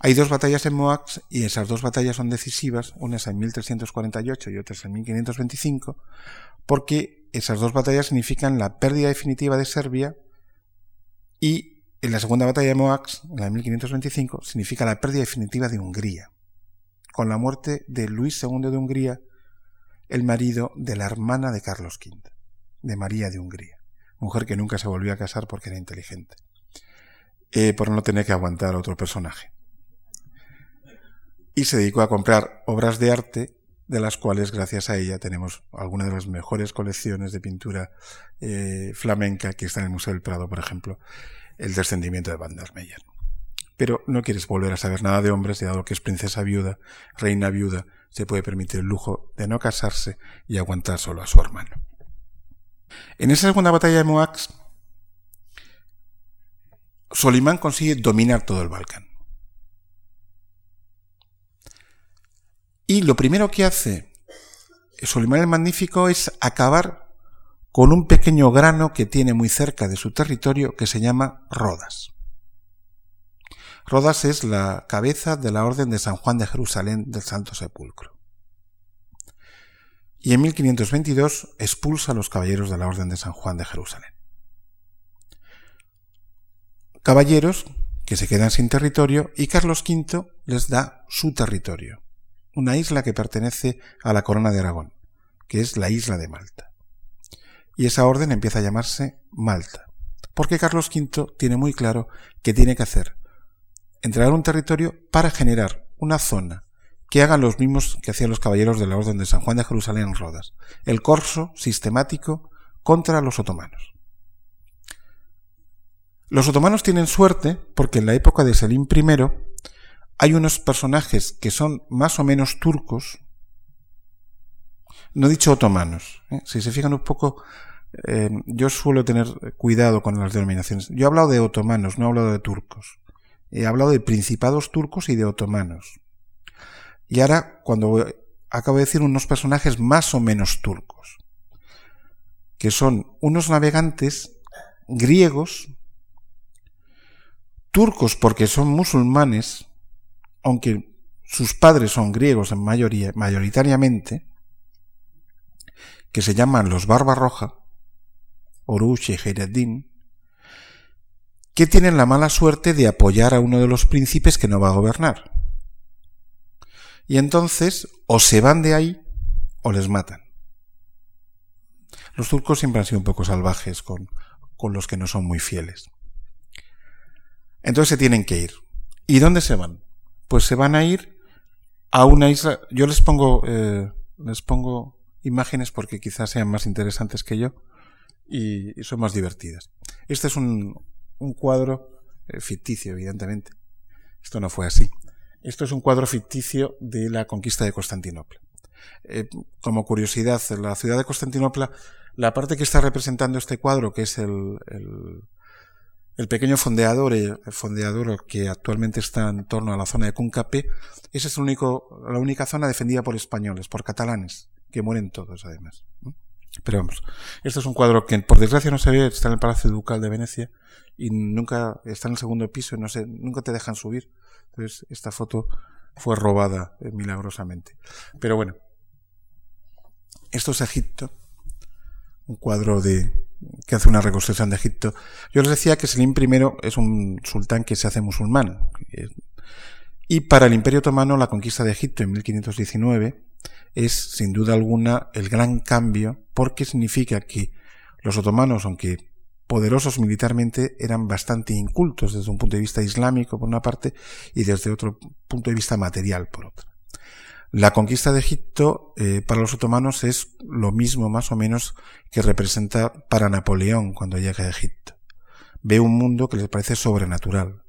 hay dos batallas en Moax y esas dos batallas son decisivas, unas en 1348 y otras en 1525, porque esas dos batallas significan la pérdida definitiva de Serbia y en la segunda batalla de Moax, en la de 1525, significa la pérdida definitiva de Hungría, con la muerte de Luis II de Hungría, el marido de la hermana de Carlos V, de María de Hungría, mujer que nunca se volvió a casar porque era inteligente, eh, por no tener que aguantar a otro personaje y se dedicó a comprar obras de arte de las cuales gracias a ella tenemos algunas de las mejores colecciones de pintura eh, flamenca que está en el Museo del Prado, por ejemplo, el descendimiento de Van der Meyer. Pero no quieres volver a saber nada de hombres, dado que es princesa viuda, reina viuda, se puede permitir el lujo de no casarse y aguantar solo a su hermano. En esa segunda batalla de Moax, Solimán consigue dominar todo el Balcán. Y lo primero que hace Solimán el Magnífico es acabar con un pequeño grano que tiene muy cerca de su territorio que se llama Rodas. Rodas es la cabeza de la Orden de San Juan de Jerusalén del Santo Sepulcro. Y en 1522 expulsa a los caballeros de la Orden de San Juan de Jerusalén. Caballeros que se quedan sin territorio y Carlos V les da su territorio una isla que pertenece a la corona de Aragón, que es la isla de Malta. Y esa orden empieza a llamarse Malta, porque Carlos V tiene muy claro que tiene que hacer entregar un territorio para generar una zona que hagan los mismos que hacían los caballeros de la Orden de San Juan de Jerusalén en Rodas, el corso sistemático contra los otomanos. Los otomanos tienen suerte porque en la época de Selim I hay unos personajes que son más o menos turcos, no he dicho otomanos, ¿eh? si se fijan un poco, eh, yo suelo tener cuidado con las denominaciones. Yo he hablado de otomanos, no he hablado de turcos. He hablado de principados turcos y de otomanos. Y ahora, cuando acabo de decir unos personajes más o menos turcos, que son unos navegantes griegos, turcos porque son musulmanes, aunque sus padres son griegos en mayoría, mayoritariamente, que se llaman los Barbarroja, Oruch y Heireddin, que tienen la mala suerte de apoyar a uno de los príncipes que no va a gobernar. Y entonces o se van de ahí o les matan. Los turcos siempre han sido un poco salvajes con, con los que no son muy fieles. Entonces se tienen que ir. ¿Y dónde se van? Pues se van a ir a una isla. Yo les pongo, eh, les pongo imágenes porque quizás sean más interesantes que yo y, son más divertidas. Este es un, un cuadro eh, ficticio, evidentemente. Esto no fue así. Esto es un cuadro ficticio de la conquista de Constantinopla. Eh, como curiosidad, la ciudad de Constantinopla, la parte que está representando este cuadro, que es el, el pequeño fondeador, el fondeador que actualmente está en torno a la zona de Cuncape, esa es el la única zona defendida por españoles, por catalanes, que mueren todos además. Pero vamos, este es un cuadro que por desgracia no se ve, está en el Palacio Ducal de Venecia y nunca está en el segundo piso, no sé, nunca te dejan subir. Entonces esta foto fue robada eh, milagrosamente. Pero bueno, esto es Egipto, un cuadro de que hace una reconstrucción de Egipto. Yo les decía que Selim I es un sultán que se hace musulmán. Y para el Imperio Otomano la conquista de Egipto en 1519 es sin duda alguna el gran cambio porque significa que los otomanos, aunque poderosos militarmente, eran bastante incultos desde un punto de vista islámico por una parte y desde otro punto de vista material por otra. La conquista de Egipto eh, para los otomanos es lo mismo más o menos que representa para Napoleón cuando llega a Egipto. Ve un mundo que les parece sobrenatural.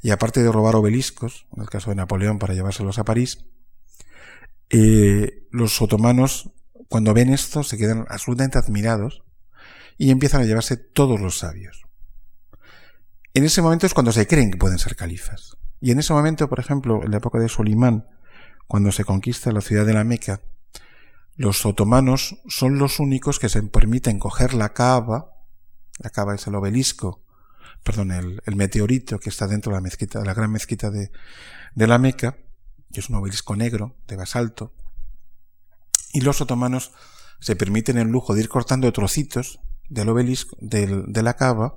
Y aparte de robar obeliscos, en el caso de Napoleón para llevárselos a París, eh, los otomanos cuando ven esto se quedan absolutamente admirados y empiezan a llevarse todos los sabios. En ese momento es cuando se creen que pueden ser califas. Y en ese momento, por ejemplo, en la época de Solimán, cuando se conquista la ciudad de la Meca, los otomanos son los únicos que se permiten coger la cava, la cava es el obelisco, perdón, el, meteorito que está dentro de la mezquita, de la gran mezquita de, la Meca, que es un obelisco negro de basalto, y los otomanos se permiten el lujo de ir cortando trocitos del obelisco, de la cava,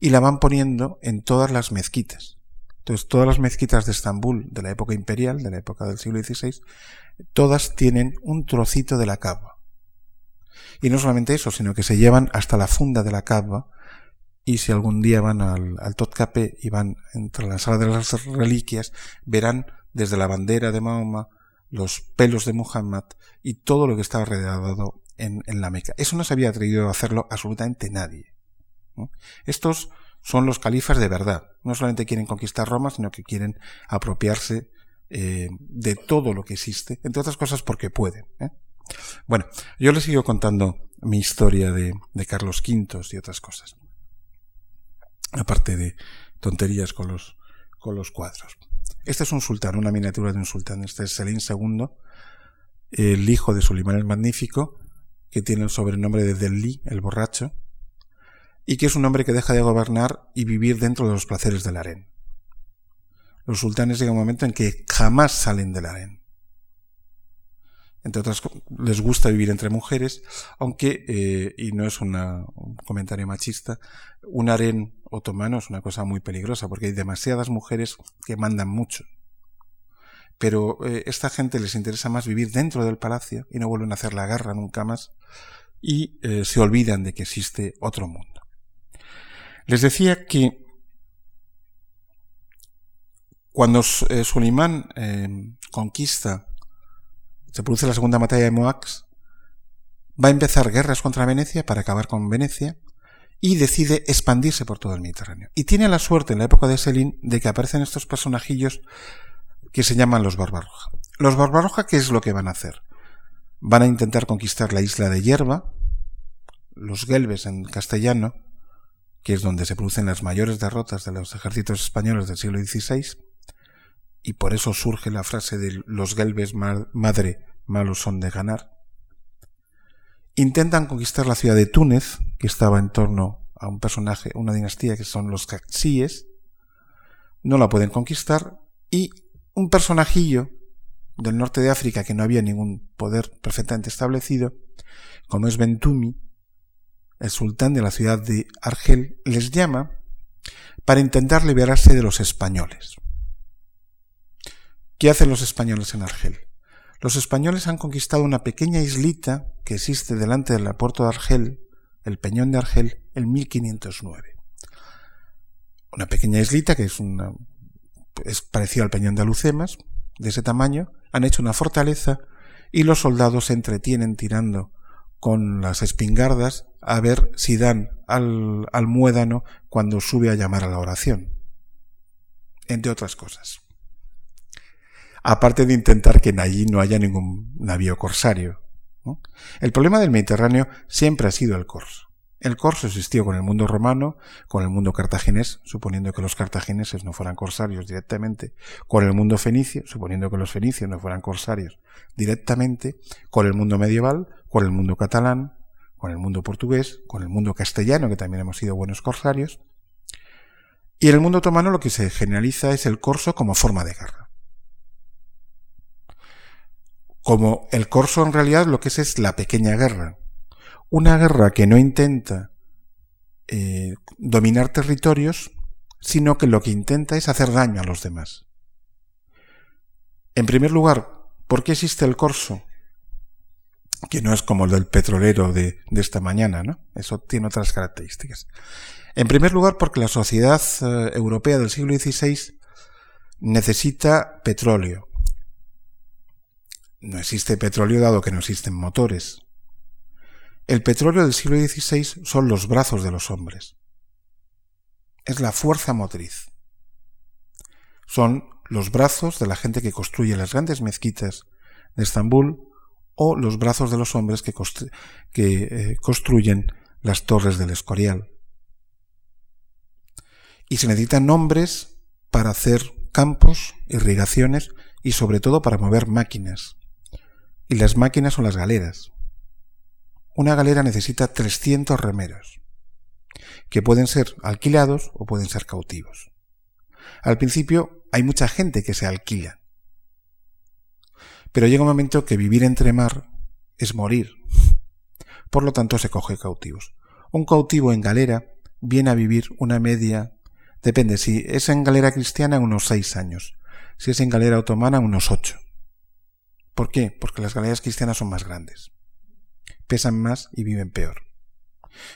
y la van poniendo en todas las mezquitas. Entonces, todas las mezquitas de Estambul de la época imperial, de la época del siglo XVI, todas tienen un trocito de la cava. Y no solamente eso, sino que se llevan hasta la funda de la cava, y si algún día van al, al Totcape y van entre la sala de las reliquias, verán desde la bandera de Mahoma, los pelos de Muhammad y todo lo que estaba alrededor en, la Meca. Eso no se había atrevido a hacerlo absolutamente nadie. Estos son los califas de verdad. No solamente quieren conquistar Roma, sino que quieren apropiarse eh, de todo lo que existe, entre otras cosas porque pueden. ¿eh? Bueno, yo les sigo contando mi historia de, Carlos V y otras cosas. Aparte de tonterías con los, con los cuadros. Este es un sultán, una miniatura de un sultán. Este es Selim II, el hijo de Sulimán el Magnífico, que tiene el sobrenombre de Delhi, el borracho, y que es un hombre que deja de gobernar y vivir dentro de los placeres del harén. Los sultanes llegan un momento en que jamás salen del harén entre otras, les gusta vivir entre mujeres, aunque, eh, y no es un comentario machista, un harén otomano es una cosa muy peligrosa, porque hay demasiadas mujeres que mandan mucho. Pero eh, esta gente les interesa más vivir dentro del palacio y no vuelven a hacer la guerra nunca más y eh, se olvidan de que existe otro mundo. Les decía que cuando Sulimán conquista se produce la segunda batalla de Moax, va a empezar guerras contra Venecia para acabar con Venecia y decide expandirse por todo el Mediterráneo. Y tiene la suerte en la época de Selín de que aparecen estos personajillos que se llaman los Barbarroja. Los Barbarroja, ¿qué es lo que van a hacer? Van a intentar conquistar la isla de Hierba, los Gelbes en castellano, que es donde se producen las mayores derrotas de los ejércitos españoles del siglo XVI, y por eso surge la frase de los gelbes madre malos son de ganar. Intentan conquistar la ciudad de Túnez, que estaba en torno a un personaje, una dinastía que son los Caxíes, no la pueden conquistar y un personajillo del norte de África que no había ningún poder perfectamente establecido, como es Bentumi, el sultán de la ciudad de Argel, les llama para intentar liberarse de los españoles. ¿Qué hacen los españoles en Argel? Los españoles han conquistado una pequeña islita que existe delante del puerto de Argel, el Peñón de Argel, en 1509. Una pequeña islita que es una es parecido al Peñón de Alucemas, de ese tamaño, han hecho una fortaleza y los soldados se entretienen tirando con las espingardas a ver si dan al, al muédano cuando sube a llamar a la oración, entre otras cosas aparte de intentar que allí no haya ningún navío corsario. El problema del Mediterráneo siempre ha sido el corso. El corso existió con el mundo romano, con el mundo cartaginés, suponiendo que los cartagineses no fueran corsarios directamente, con el mundo fenicio, suponiendo que los fenicios no fueran corsarios directamente, con el mundo medieval, con el mundo catalán, con el mundo portugués, con el mundo castellano, que también hemos sido buenos corsarios. Y en el mundo otomano lo que se generaliza es el corso como forma de guerra. como el corso en realidad lo que es es la pequeña guerra, Una guerra que no intenta eh, dominar territorios, sino que lo que intenta es hacer daño a los demás. En primer lugar, ¿por qué existe el corso? Que no es como el del petrolero de, esta mañana, ¿no? Eso tiene otras características. En primer lugar, porque la sociedad eh, europea del siglo XVI necesita petróleo. No existe petróleo dado que no existen motores. El petróleo del siglo XVI son los brazos de los hombres. Es la fuerza motriz. Son los brazos de la gente que construye las grandes mezquitas de Estambul o los brazos de los hombres que, eh, construyen las torres del Escorial. Y se necesitan hombres para hacer campos, irrigaciones y sobre todo para mover máquinas. Y las máquinas son las galeras. Una galera necesita 300 remeros, que pueden ser alquilados o pueden ser cautivos. Al principio hay mucha gente que se alquila, pero llega un momento que vivir entre mar es morir. Por lo tanto se coge cautivos. Un cautivo en galera viene a vivir una media Depende, si es en galera cristiana, unos seis años. Si es en galera otomana, unos ocho. ¿Por qué? Porque las galeras cristianas son más grandes. Pesan más y viven peor.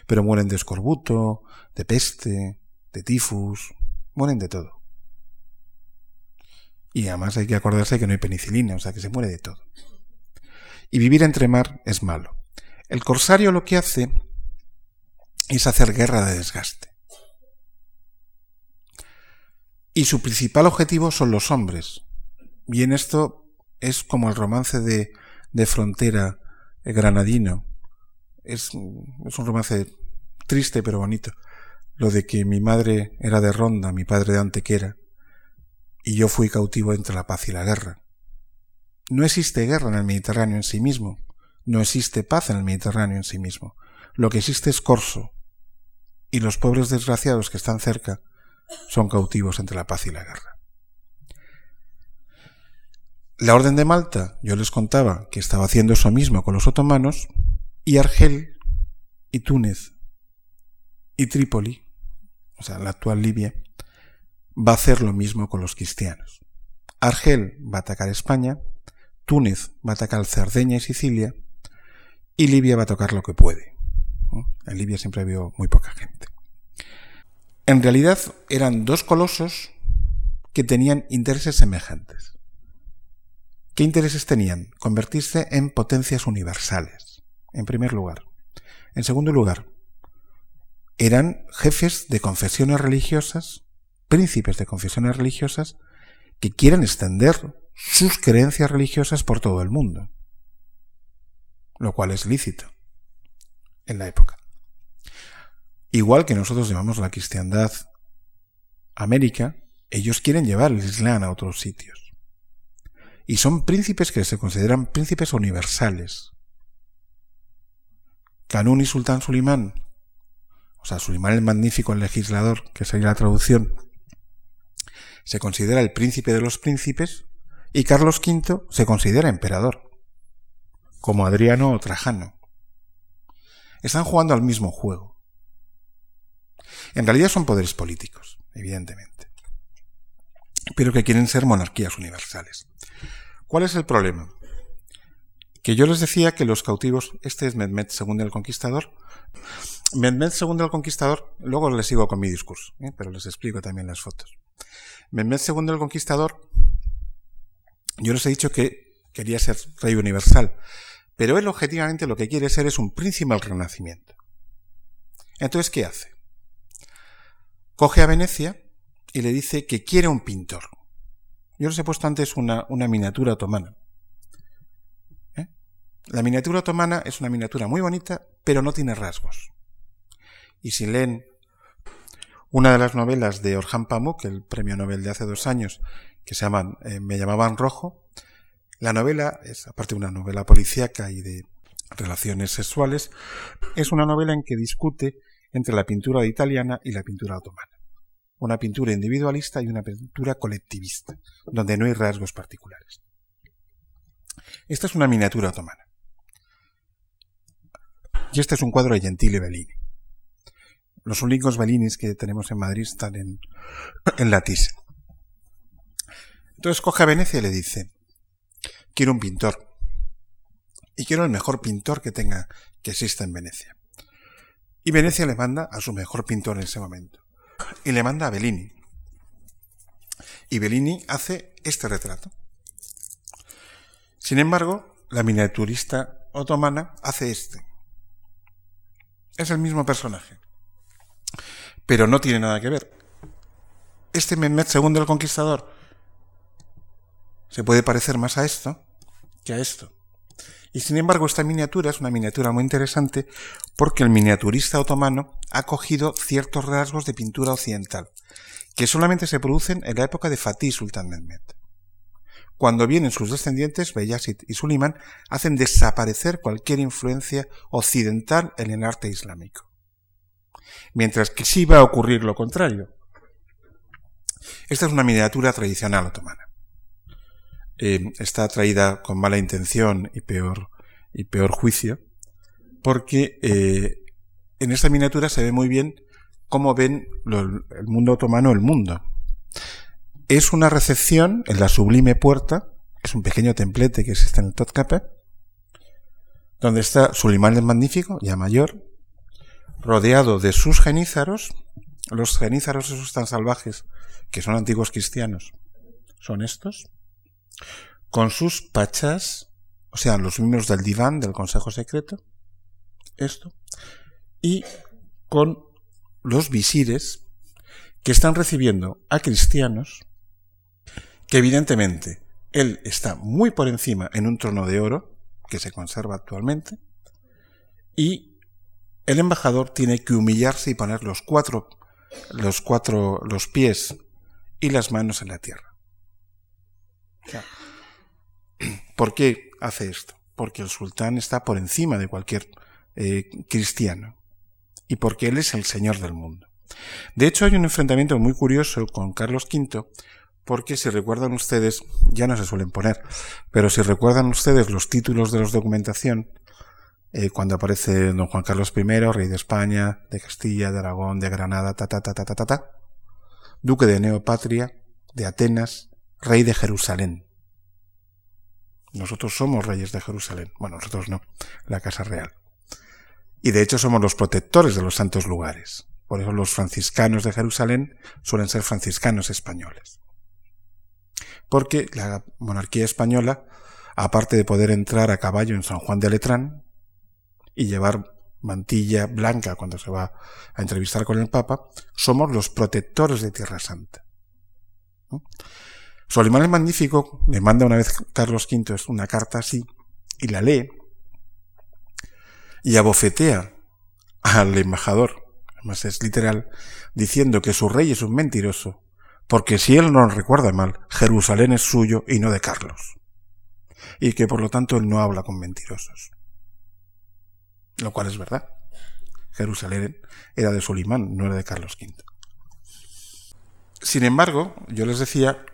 Pero mueren de escorbuto, de peste, de tifus, mueren de todo. Y además hay que acordarse que no hay penicilina, o sea que se muere de todo. Y vivir entre mar es malo. El corsario lo que hace es hacer guerra de desgaste. Y su principal objetivo son los hombres. Y en esto es como el romance de, de frontera granadino. Es, es un romance triste pero bonito. Lo de que mi madre era de Ronda, mi padre de Antequera, y yo fui cautivo entre la paz y la guerra. No existe guerra en el Mediterráneo en sí mismo, no existe paz en el Mediterráneo en sí mismo. Lo que existe es corso, y los pobres desgraciados que están cerca son cautivos entre la paz y la guerra. La Orden de Malta, yo les contaba que estaba haciendo eso mismo con los otomanos, y Argel, y Túnez, y Trípoli, o sea, la actual Libia, va a hacer lo mismo con los cristianos. Argel va a atacar España, Túnez va a atacar Cerdeña y Sicilia, y Libia va a tocar lo que puede. En Libia siempre ha habido muy poca gente. En realidad eran dos colosos que tenían intereses semejantes. ¿Qué intereses tenían? Convertirse en potencias universales, en primer lugar. En segundo lugar, eran jefes de confesiones religiosas, príncipes de confesiones religiosas, que quieren extender sus creencias religiosas por todo el mundo, lo cual es lícito en la época. Igual que nosotros llevamos la cristiandad a América, ellos quieren llevar el Islam a otros sitios. Y son príncipes que se consideran príncipes universales. Canún y Sultán Sulimán, o sea, Sulimán el magnífico, el legislador, que sería la traducción, se considera el príncipe de los príncipes y Carlos V se considera emperador, como Adriano o Trajano. Están jugando al mismo juego. En realidad son poderes políticos, evidentemente, pero que quieren ser monarquías universales. ¿Cuál es el problema? Que yo les decía que los cautivos, este es Mehmed II el Conquistador, Mehmed II el Conquistador, luego les sigo con mi discurso, ¿eh? pero les explico también las fotos. Mehmed II el Conquistador, yo les he dicho que quería ser rey universal, pero él objetivamente lo que quiere ser es un príncipe al renacimiento. Entonces, ¿qué hace? coge a Venecia y le dice que quiere un pintor. Yo les he puesto antes una, miniatura otomana. ¿Eh? La miniatura otomana es una miniatura muy bonita, pero no tiene rasgos. Y si leen una de las novelas de Orhan Pamuk, el premio Nobel de hace dos años, que se llaman eh, Me llamaban Rojo, la novela es, aparte de una novela policíaca y de relaciones sexuales, es una novela en que discute entre la pintura italiana y la pintura otomana. Una pintura individualista y una pintura colectivista, donde no hay rasgos particulares. Esta es una miniatura otomana. Y este es un cuadro de Gentile Bellini. Los únicos Bellinis que tenemos en Madrid están en, en la Entonces coge a Venecia y le dice, quiero un pintor. Y quiero el mejor pintor que tenga, que exista en Venecia. Y Venecia le manda a su mejor pintor en ese momento. Y le manda a Bellini. Y Bellini hace este retrato. Sin embargo, la miniaturista otomana hace este. Es el mismo personaje. Pero no tiene nada que ver. Este Mehmet II el Conquistador se puede parecer más a esto que a esto. Y sin embargo, esta miniatura es una miniatura muy interesante porque el miniaturista otomano ha cogido ciertos rasgos de pintura occidental, que solamente se producen en la época de Fatih Sultan Mehmed. Cuando vienen sus descendientes, Beyazid y Suleiman, hacen desaparecer cualquier influencia occidental en el arte islámico. Mientras que sí va a ocurrir lo contrario. Esta es una miniatura tradicional otomana. Eh, está traída con mala intención y peor, y peor juicio, porque eh, en esta miniatura se ve muy bien cómo ven el mundo otomano el mundo. Es una recepción en la sublime puerta, que es un pequeño templete que existe en el Totcape, donde está Sulimán el Magnífico, ya mayor, rodeado de sus genízaros, los genízaros esos tan salvajes que son antiguos cristianos, son estos, con sus pachas, o sea, los miembros del diván del Consejo Secreto, esto, y con los visires que están recibiendo a cristianos, que evidentemente él está muy por encima en un trono de oro, que se conserva actualmente, y el embajador tiene que humillarse y poner los cuatro, los cuatro, los pies y las manos en la tierra. ¿Por qué hace esto? Porque el sultán está por encima de cualquier eh, cristiano y porque él es el señor del mundo. De hecho, hay un enfrentamiento muy curioso con Carlos V, porque si recuerdan ustedes, ya no se suelen poner, pero si recuerdan ustedes los títulos de la documentación, eh, cuando aparece don Juan Carlos I, rey de España, de Castilla, de Aragón, de Granada, ta ta ta ta ta ta, ta duque de Neopatria, de Atenas, rey de Jerusalén. Nosotros somos reyes de Jerusalén. Bueno, nosotros no, la Casa Real. Y de hecho somos los protectores de los santos lugares. Por eso los franciscanos de Jerusalén suelen ser franciscanos españoles. Porque la monarquía española, aparte de poder entrar a caballo en San Juan de Letrán y llevar mantilla blanca cuando se va a entrevistar con el Papa, somos los protectores de Tierra Santa. Solimán el Magnífico le manda una vez Carlos V una carta así y la lee y abofetea al embajador, además es literal, diciendo que su rey es un mentiroso, porque si él no recuerda mal, Jerusalén es suyo y no de Carlos, y que por lo tanto él no habla con mentirosos. Lo cual es verdad. Jerusalén era de Solimán, no era de Carlos V. Sin embargo, yo les decía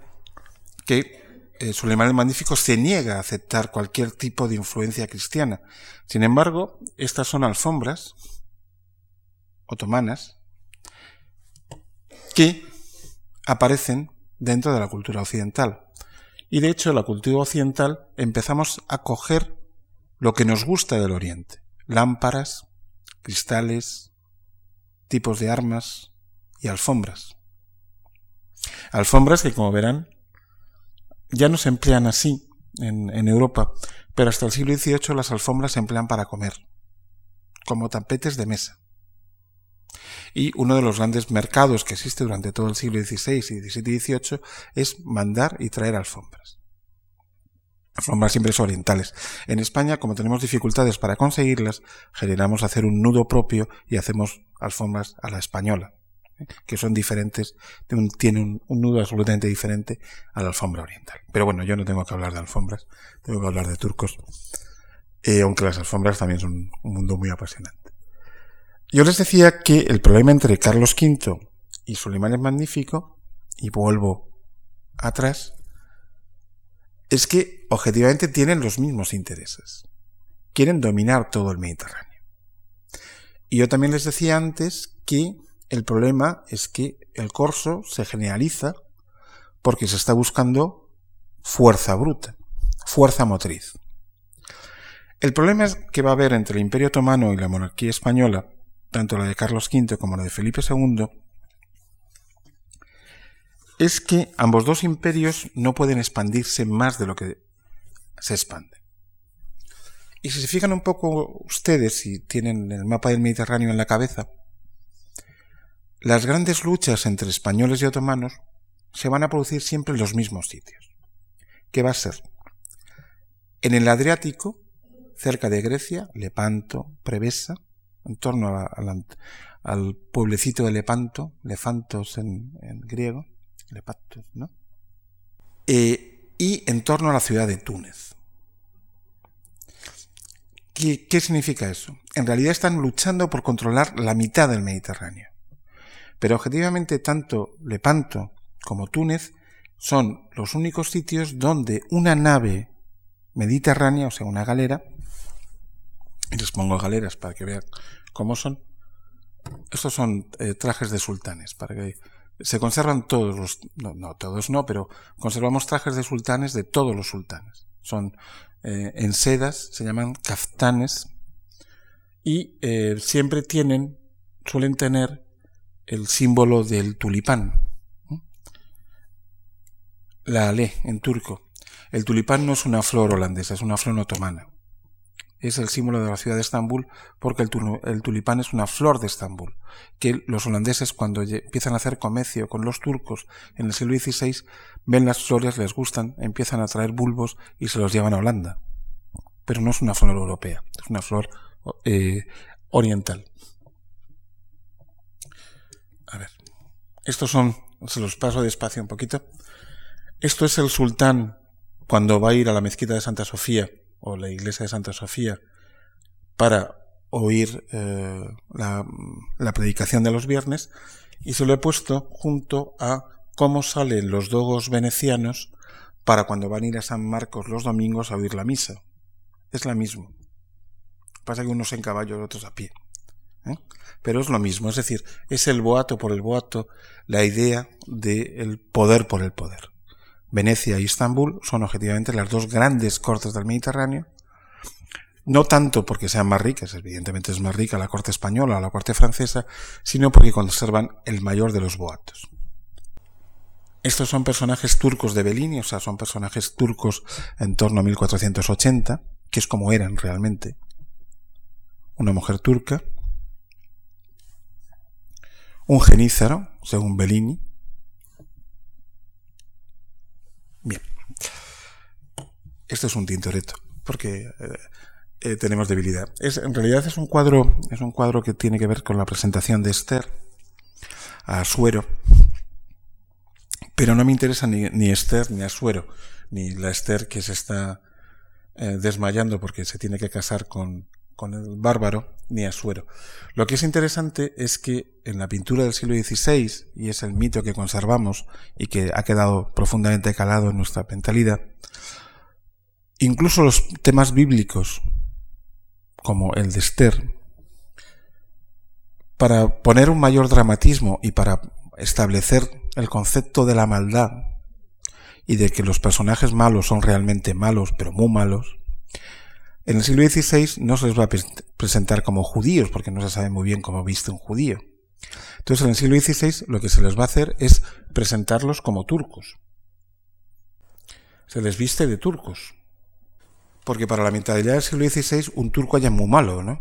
que eh, Suleiman el Magnífico se niega a aceptar cualquier tipo de influencia cristiana. Sin embargo, estas son alfombras otomanas que aparecen dentro de la cultura occidental. Y de hecho, la cultura occidental empezamos a coger lo que nos gusta del Oriente. Lámparas, cristales, tipos de armas y alfombras. Alfombras que, como verán, ya no se emplean así en, Europa, pero hasta el siglo XVIII las alfombras se emplean para comer, como tapetes de mesa. Y uno de los grandes mercados que existe durante todo el siglo XVI y XVII y XVIII es mandar y traer alfombras. Alfombras siempre son orientales. En España, como tenemos dificultades para conseguirlas, generamos hacer un nudo propio y hacemos alfombras a la española que son diferentes, tienen un, nudo absolutamente diferente a la alfombra oriental. Pero bueno, yo no tengo que hablar de alfombras, tengo que hablar de turcos, eh, aunque las alfombras también son un mundo muy apasionante. Yo les decía que el problema entre Carlos V y Suleiman el Magnífico, y vuelvo atrás, es que objetivamente tienen los mismos intereses. Quieren dominar todo el Mediterráneo. Y yo también les decía antes que el problema es que el corso se generaliza porque se está buscando fuerza bruta, fuerza motriz. El problema que va a haber entre el Imperio Otomano y la monarquía española, tanto la de Carlos V como la de Felipe II, es que ambos dos imperios no pueden expandirse más de lo que se expande. Y si se fijan un poco ustedes, si tienen el mapa del Mediterráneo en la cabeza, las grandes luchas entre españoles y otomanos se van a producir siempre en los mismos sitios. ¿Qué va a ser? En el Adriático, cerca de Grecia, Lepanto, Prevesa, en torno al pueblecito de Lepanto, Lefantos en, griego, Lepantos, ¿no? Eh, y en torno a la ciudad de Túnez. ¿Qué, ¿Qué significa eso? En realidad están luchando por controlar la mitad del Mediterráneo. Pero objetivamente tanto Lepanto como Túnez son los únicos sitios donde una nave mediterránea, o sea, una galera, y les pongo galeras para que vean cómo son. Estos son eh, trajes de sultanes, para que se conservan todos los, no, no, todos no, pero conservamos trajes de sultanes de todos los sultanes. Son eh, en sedas, se llaman kaftanes, y eh, siempre tienen, suelen tener el símbolo del tulipán. La ale en turco. El tulipán no es una flor holandesa, es una flor otomana. Es el símbolo de la ciudad de Estambul porque el, tulipán es una flor de Estambul, que los holandeses cuando empiezan a hacer comercio con los turcos en el siglo XVI ven las flores, les gustan, empiezan a traer bulbos y se los llevan a Holanda. Pero no es una flor europea, es una flor eh, oriental. A ver. Estos son, se los paso despacio un poquito. Esto es el sultán cuando va a ir a la mezquita de Santa Sofía o la iglesia de Santa Sofía para oír eh, la, la, predicación de los viernes y se lo he puesto junto a cómo salen los dogos venecianos para cuando van a ir a San Marcos los domingos a oír la misa. Es la misma. Pasa que unos en caballo otros a pie. Pero es lo mismo, es decir, es el boato por el boato, la idea del poder por el poder. Venecia y Estambul son objetivamente las dos grandes cortes del Mediterráneo, no tanto porque sean más ricas, evidentemente es más rica la corte española o la corte francesa, sino porque conservan el mayor de los boatos. Estos son personajes turcos de Bellini, o sea, son personajes turcos en torno a 1480, que es como eran realmente. Una mujer turca, un genízaro, según Bellini. Bien. Esto es un tintoretto, porque eh, eh, tenemos debilidad. Es, en realidad es un cuadro, es un cuadro que tiene que ver con la presentación de Esther a Suero. Pero no me interesa ni, ni Esther ni Asuero, ni la Esther que se está eh, desmayando porque se tiene que casar con, con el bárbaro ni Asuero. Lo que es interesante es que en la pintura del siglo XVI, y es el mito que conservamos y que ha quedado profundamente calado en nuestra mentalidad, incluso los temas bíblicos, como el de Esther, para poner un mayor dramatismo y para establecer el concepto de la maldad y de que los personajes malos son realmente malos, pero muy malos, en el siglo XVI no se les va a presentar como judíos, porque no se sabe muy bien cómo viste un judío. Entonces en el siglo XVI lo que se les va a hacer es presentarlos como turcos. Se les viste de turcos. Porque para la mentalidad del siglo XVI un turco ya muy malo, ¿no?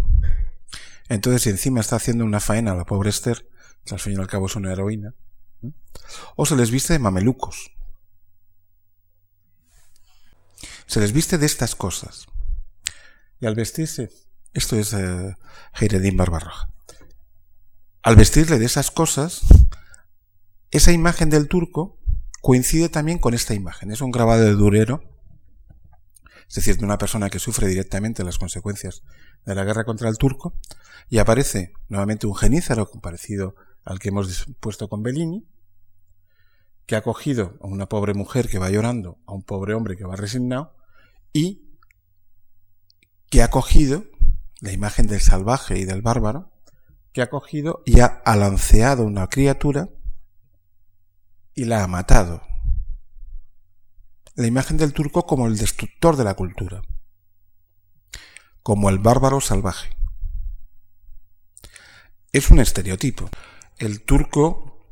Entonces si encima está haciendo una faena a la pobre Esther, que al fin y al cabo es una heroína, o se les viste de mamelucos. Se les viste de estas cosas. Y al vestirse, esto es eh, Barbarroja, al vestirle de esas cosas, esa imagen del turco coincide también con esta imagen. Es un grabado de Durero, es decir, de una persona que sufre directamente las consecuencias de la guerra contra el turco, y aparece nuevamente un genízaro parecido al que hemos puesto con Bellini, que ha cogido a una pobre mujer que va llorando, a un pobre hombre que va resignado, y que ha cogido la imagen del salvaje y del bárbaro que ha cogido y ha alanceado una criatura y la ha matado. La imagen del turco como el destructor de la cultura, como el bárbaro salvaje. Es un estereotipo. El turco,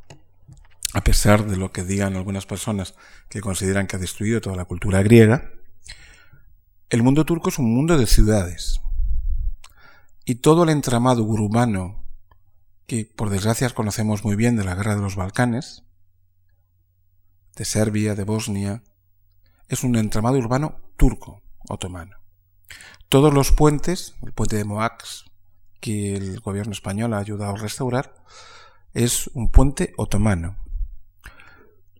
a pesar de lo que digan algunas personas que consideran que ha destruido toda la cultura griega, el mundo turco es un mundo de ciudades. Y todo el entramado urbano que por desgracia conocemos muy bien de la guerra de los Balcanes, de Serbia, de Bosnia, es un entramado urbano turco, otomano. Todos los puentes, el puente de Moax, que el gobierno español ha ayudado a restaurar, es un puente otomano.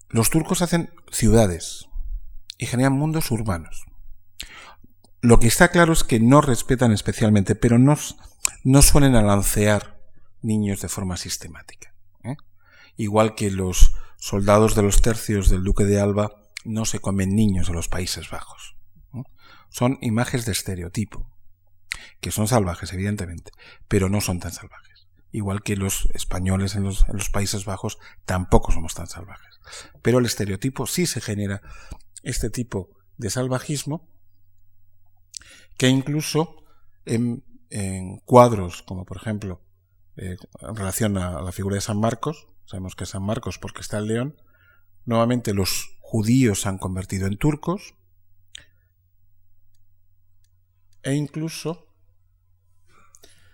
Los turcos hacen ciudades y generan mundos urbanos. Lo que está claro es que no respetan especialmente, pero no, no suelen alancear niños de forma sistemática. ¿eh? Igual que los soldados de los tercios del duque de Alba no se comen niños de los Países Bajos. Son imágenes de estereotipo, que son salvajes, evidentemente, pero no son tan salvajes. Igual que los españoles en los, en los Países Bajos tampoco somos tan salvajes. Pero el estereotipo sí se genera este tipo de salvajismo que incluso en, cuadros como por ejemplo eh, en relación a, la figura de San Marcos, sabemos que San Marcos porque está el león, nuevamente los judíos se han convertido en turcos e incluso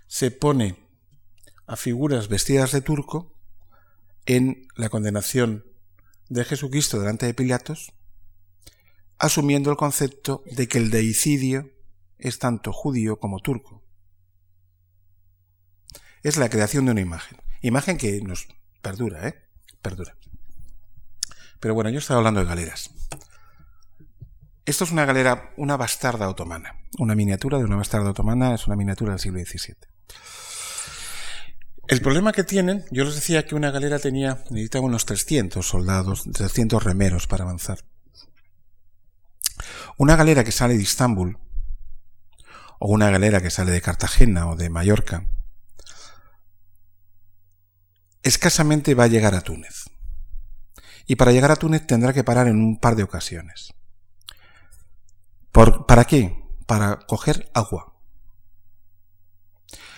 se pone a figuras vestidas de turco en la condenación de Jesucristo delante de Pilatos, asumiendo el concepto de que el deicidio es tanto judío como turco. Es la creación de una imagen. Imagen que nos perdura, ¿eh? Perdura. Pero bueno, yo estaba hablando de galeras. Esto es una galera, una bastarda otomana. Una miniatura de una bastarda otomana es una miniatura del siglo XVII. El problema que tienen, yo les decía que una galera tenía, necesitaba unos 300 soldados, 300 remeros para avanzar. Una galera que sale de Istambul o una galera que sale de Cartagena o de Mallorca, escasamente va a llegar a Túnez. Y para llegar a Túnez tendrá que parar en un par de ocasiones. ¿Para qué? Para coger agua.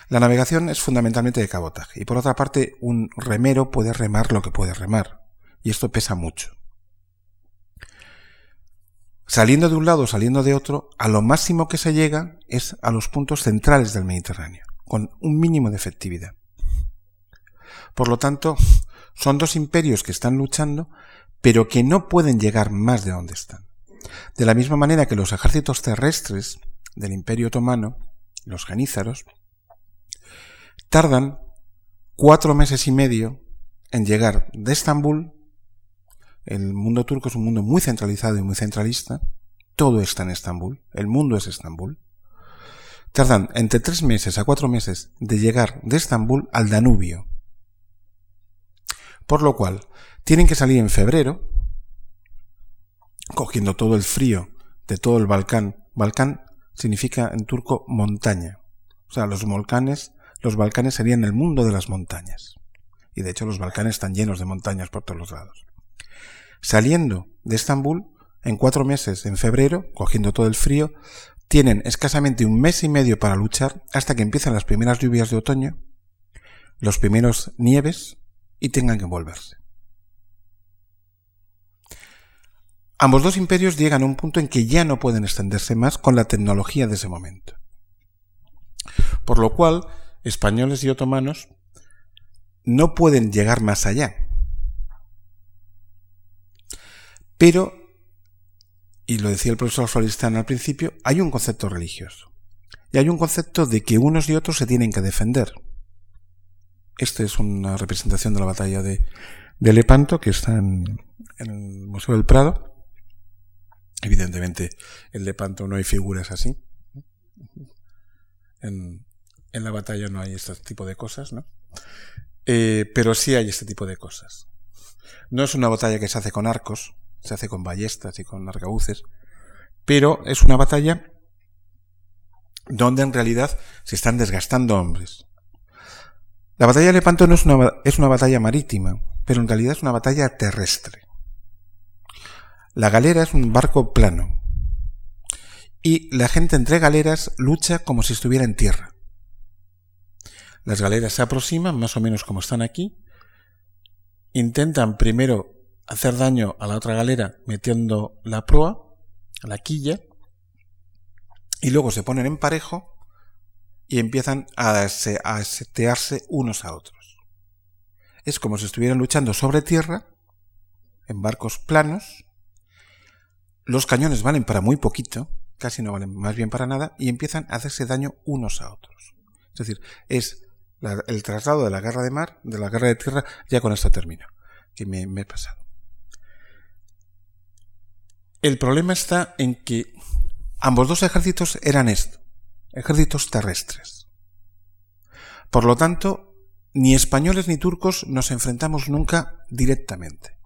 La navegación es fundamentalmente de cabotaje y por otra parte un remero puede remar lo que puede remar y esto pesa mucho saliendo de un lado, saliendo de otro, a lo máximo que se llega es a los puntos centrales del Mediterráneo, con un mínimo de efectividad. Por lo tanto, son dos imperios que están luchando, pero que no pueden llegar más de donde están. De la misma manera que los ejércitos terrestres del Imperio Otomano, los genízaros, tardan cuatro meses y medio en llegar de Estambul el mundo turco es un mundo muy centralizado y muy centralista. Todo está en Estambul. El mundo es Estambul. Tardan entre tres meses a cuatro meses de llegar de Estambul al Danubio. Por lo cual, tienen que salir en febrero, cogiendo todo el frío de todo el Balcán. Balcán significa en turco montaña. O sea, los volcanes, los Balcanes serían el mundo de las montañas. Y de hecho los Balcanes están llenos de montañas por todos los lados. Saliendo de Estambul, en cuatro meses, en febrero, cogiendo todo el frío, tienen escasamente un mes y medio para luchar hasta que empiezan las primeras lluvias de otoño, los primeros nieves y tengan que volverse. Ambos dos imperios llegan a un punto en que ya no pueden extenderse más con la tecnología de ese momento. Por lo cual, españoles y otomanos no pueden llegar más allá. Pero, y lo decía el profesor Floristán al principio, hay un concepto religioso. Y hay un concepto de que unos y otros se tienen que defender. Esta es una representación de la batalla de, Lepanto que está en, el Museo del Prado. Evidentemente, en Lepanto no hay figuras así. En, la batalla no hay este tipo de cosas, ¿no? Eh, pero sí hay este tipo de cosas. No es una batalla que se hace con arcos, se hace con ballestas y con arcabuces, pero es una batalla donde en realidad se están desgastando hombres. La batalla de Lepanto no es una, es una batalla marítima, pero en realidad es una batalla terrestre. La galera es un barco plano, y la gente entre galeras lucha como si estuviera en tierra. Las galeras se aproximan, más o menos como están aquí, intentan primero hacer daño a la otra galera metiendo la proa, la quilla, y luego se ponen en parejo y empiezan a, a setearse unos a otros. Es como si estuvieran luchando sobre tierra, en barcos planos, los cañones valen para muy poquito, casi no valen más bien para nada, y empiezan a hacerse daño unos a otros. Es decir, es el traslado de la guerra de mar, de la guerra de tierra, ya con esto termino, que me he pasado. El problema está en que ambos dos ejércitos eran esto, ejércitos terrestres. Por lo tanto, ni españoles ni turcos nos enfrentamos nunca directamente.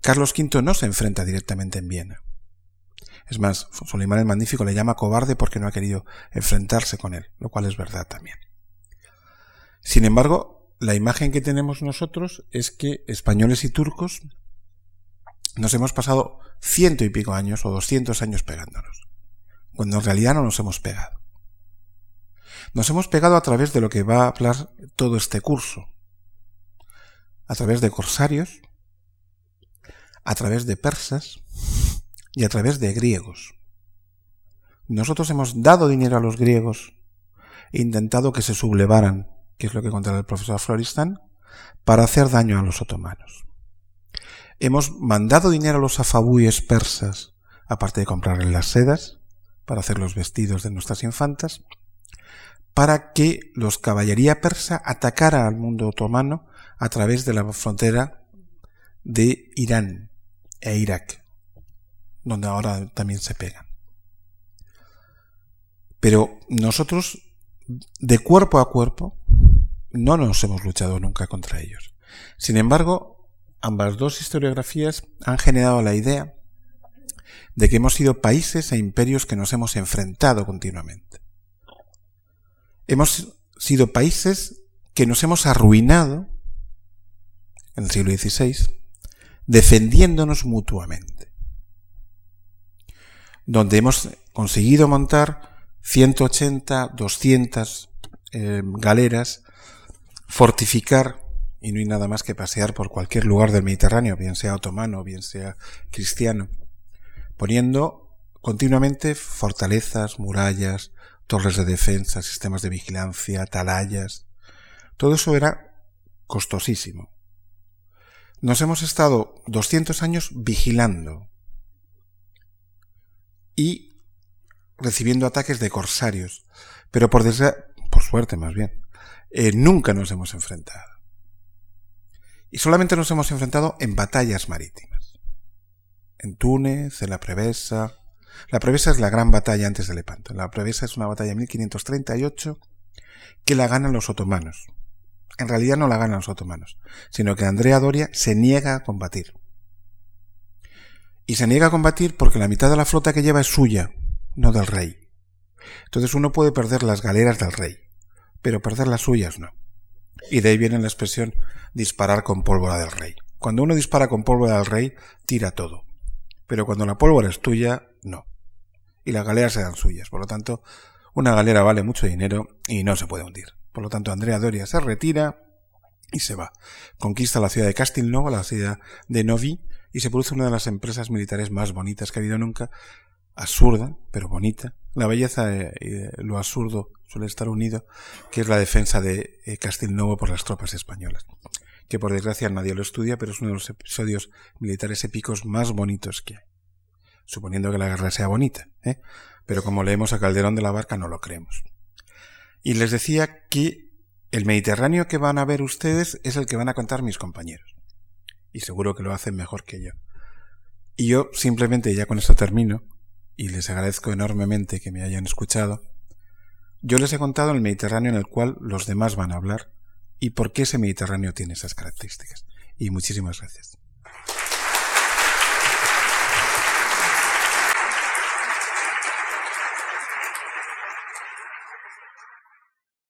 Carlos V no se enfrenta directamente en Viena. Es más, Solimán el Magnífico le llama cobarde porque no ha querido enfrentarse con él, lo cual es verdad también. Sin embargo, la imagen que tenemos nosotros es que españoles y turcos nos hemos pasado ciento y pico años o doscientos años pegándonos, cuando en realidad no nos hemos pegado. Nos hemos pegado a través de lo que va a hablar todo este curso, a través de corsarios, a través de persas, y a través de griegos. Nosotros hemos dado dinero a los griegos, e intentado que se sublevaran, que es lo que contaba el profesor Floristan, para hacer daño a los otomanos. Hemos mandado dinero a los afabuyes persas, aparte de comprarles las sedas, para hacer los vestidos de nuestras infantas, para que los caballería persa atacara al mundo otomano a través de la frontera de Irán e Irak donde ahora también se pegan. Pero nosotros, de cuerpo a cuerpo, no nos hemos luchado nunca contra ellos. Sin embargo, ambas dos historiografías han generado la idea de que hemos sido países e imperios que nos hemos enfrentado continuamente. Hemos sido países que nos hemos arruinado en el siglo XVI defendiéndonos mutuamente donde hemos conseguido montar 180, 200 eh, galeras, fortificar, y no hay nada más que pasear por cualquier lugar del Mediterráneo, bien sea otomano, bien sea cristiano, poniendo continuamente fortalezas, murallas, torres de defensa, sistemas de vigilancia, atalayas. Todo eso era costosísimo. Nos hemos estado 200 años vigilando, y recibiendo ataques de corsarios. Pero por por suerte más bien, eh, nunca nos hemos enfrentado. Y solamente nos hemos enfrentado en batallas marítimas. En Túnez, en la Prevesa. La Prevesa es la gran batalla antes de Lepanto. La Prevesa es una batalla de 1538 que la ganan los otomanos. En realidad no la ganan los otomanos, sino que Andrea Doria se niega a combatir y se niega a combatir porque la mitad de la flota que lleva es suya, no del rey. Entonces uno puede perder las galeras del rey, pero perder las suyas no. Y de ahí viene la expresión disparar con pólvora del rey. Cuando uno dispara con pólvora del rey, tira todo. Pero cuando la pólvora es tuya, no. Y las galeras dan suyas. Por lo tanto, una galera vale mucho dinero y no se puede hundir. Por lo tanto, Andrea Doria se retira y se va. Conquista la ciudad de Castilnovo, la ciudad de Novi, y se produce una de las empresas militares más bonitas que ha habido nunca, absurda, pero bonita. La belleza y lo absurdo suele estar unido, que es la defensa de eh, por las tropas españolas, que por desgracia nadie lo estudia, pero es uno de los episodios militares épicos más bonitos que hay. Suponiendo que la guerra sea bonita, ¿eh? pero como leemos a Calderón de la Barca no lo creemos. Y les decía que el Mediterráneo que van a ver ustedes es el que van a contar mis compañeros y seguro que lo hacen mejor que yo. Y yo simplemente ya con esto termino y les agradezco enormemente que me hayan escuchado. Yo les he contado el Mediterráneo en el cual los demás van a hablar y por qué ese Mediterráneo tiene esas características. Y muchísimas gracias.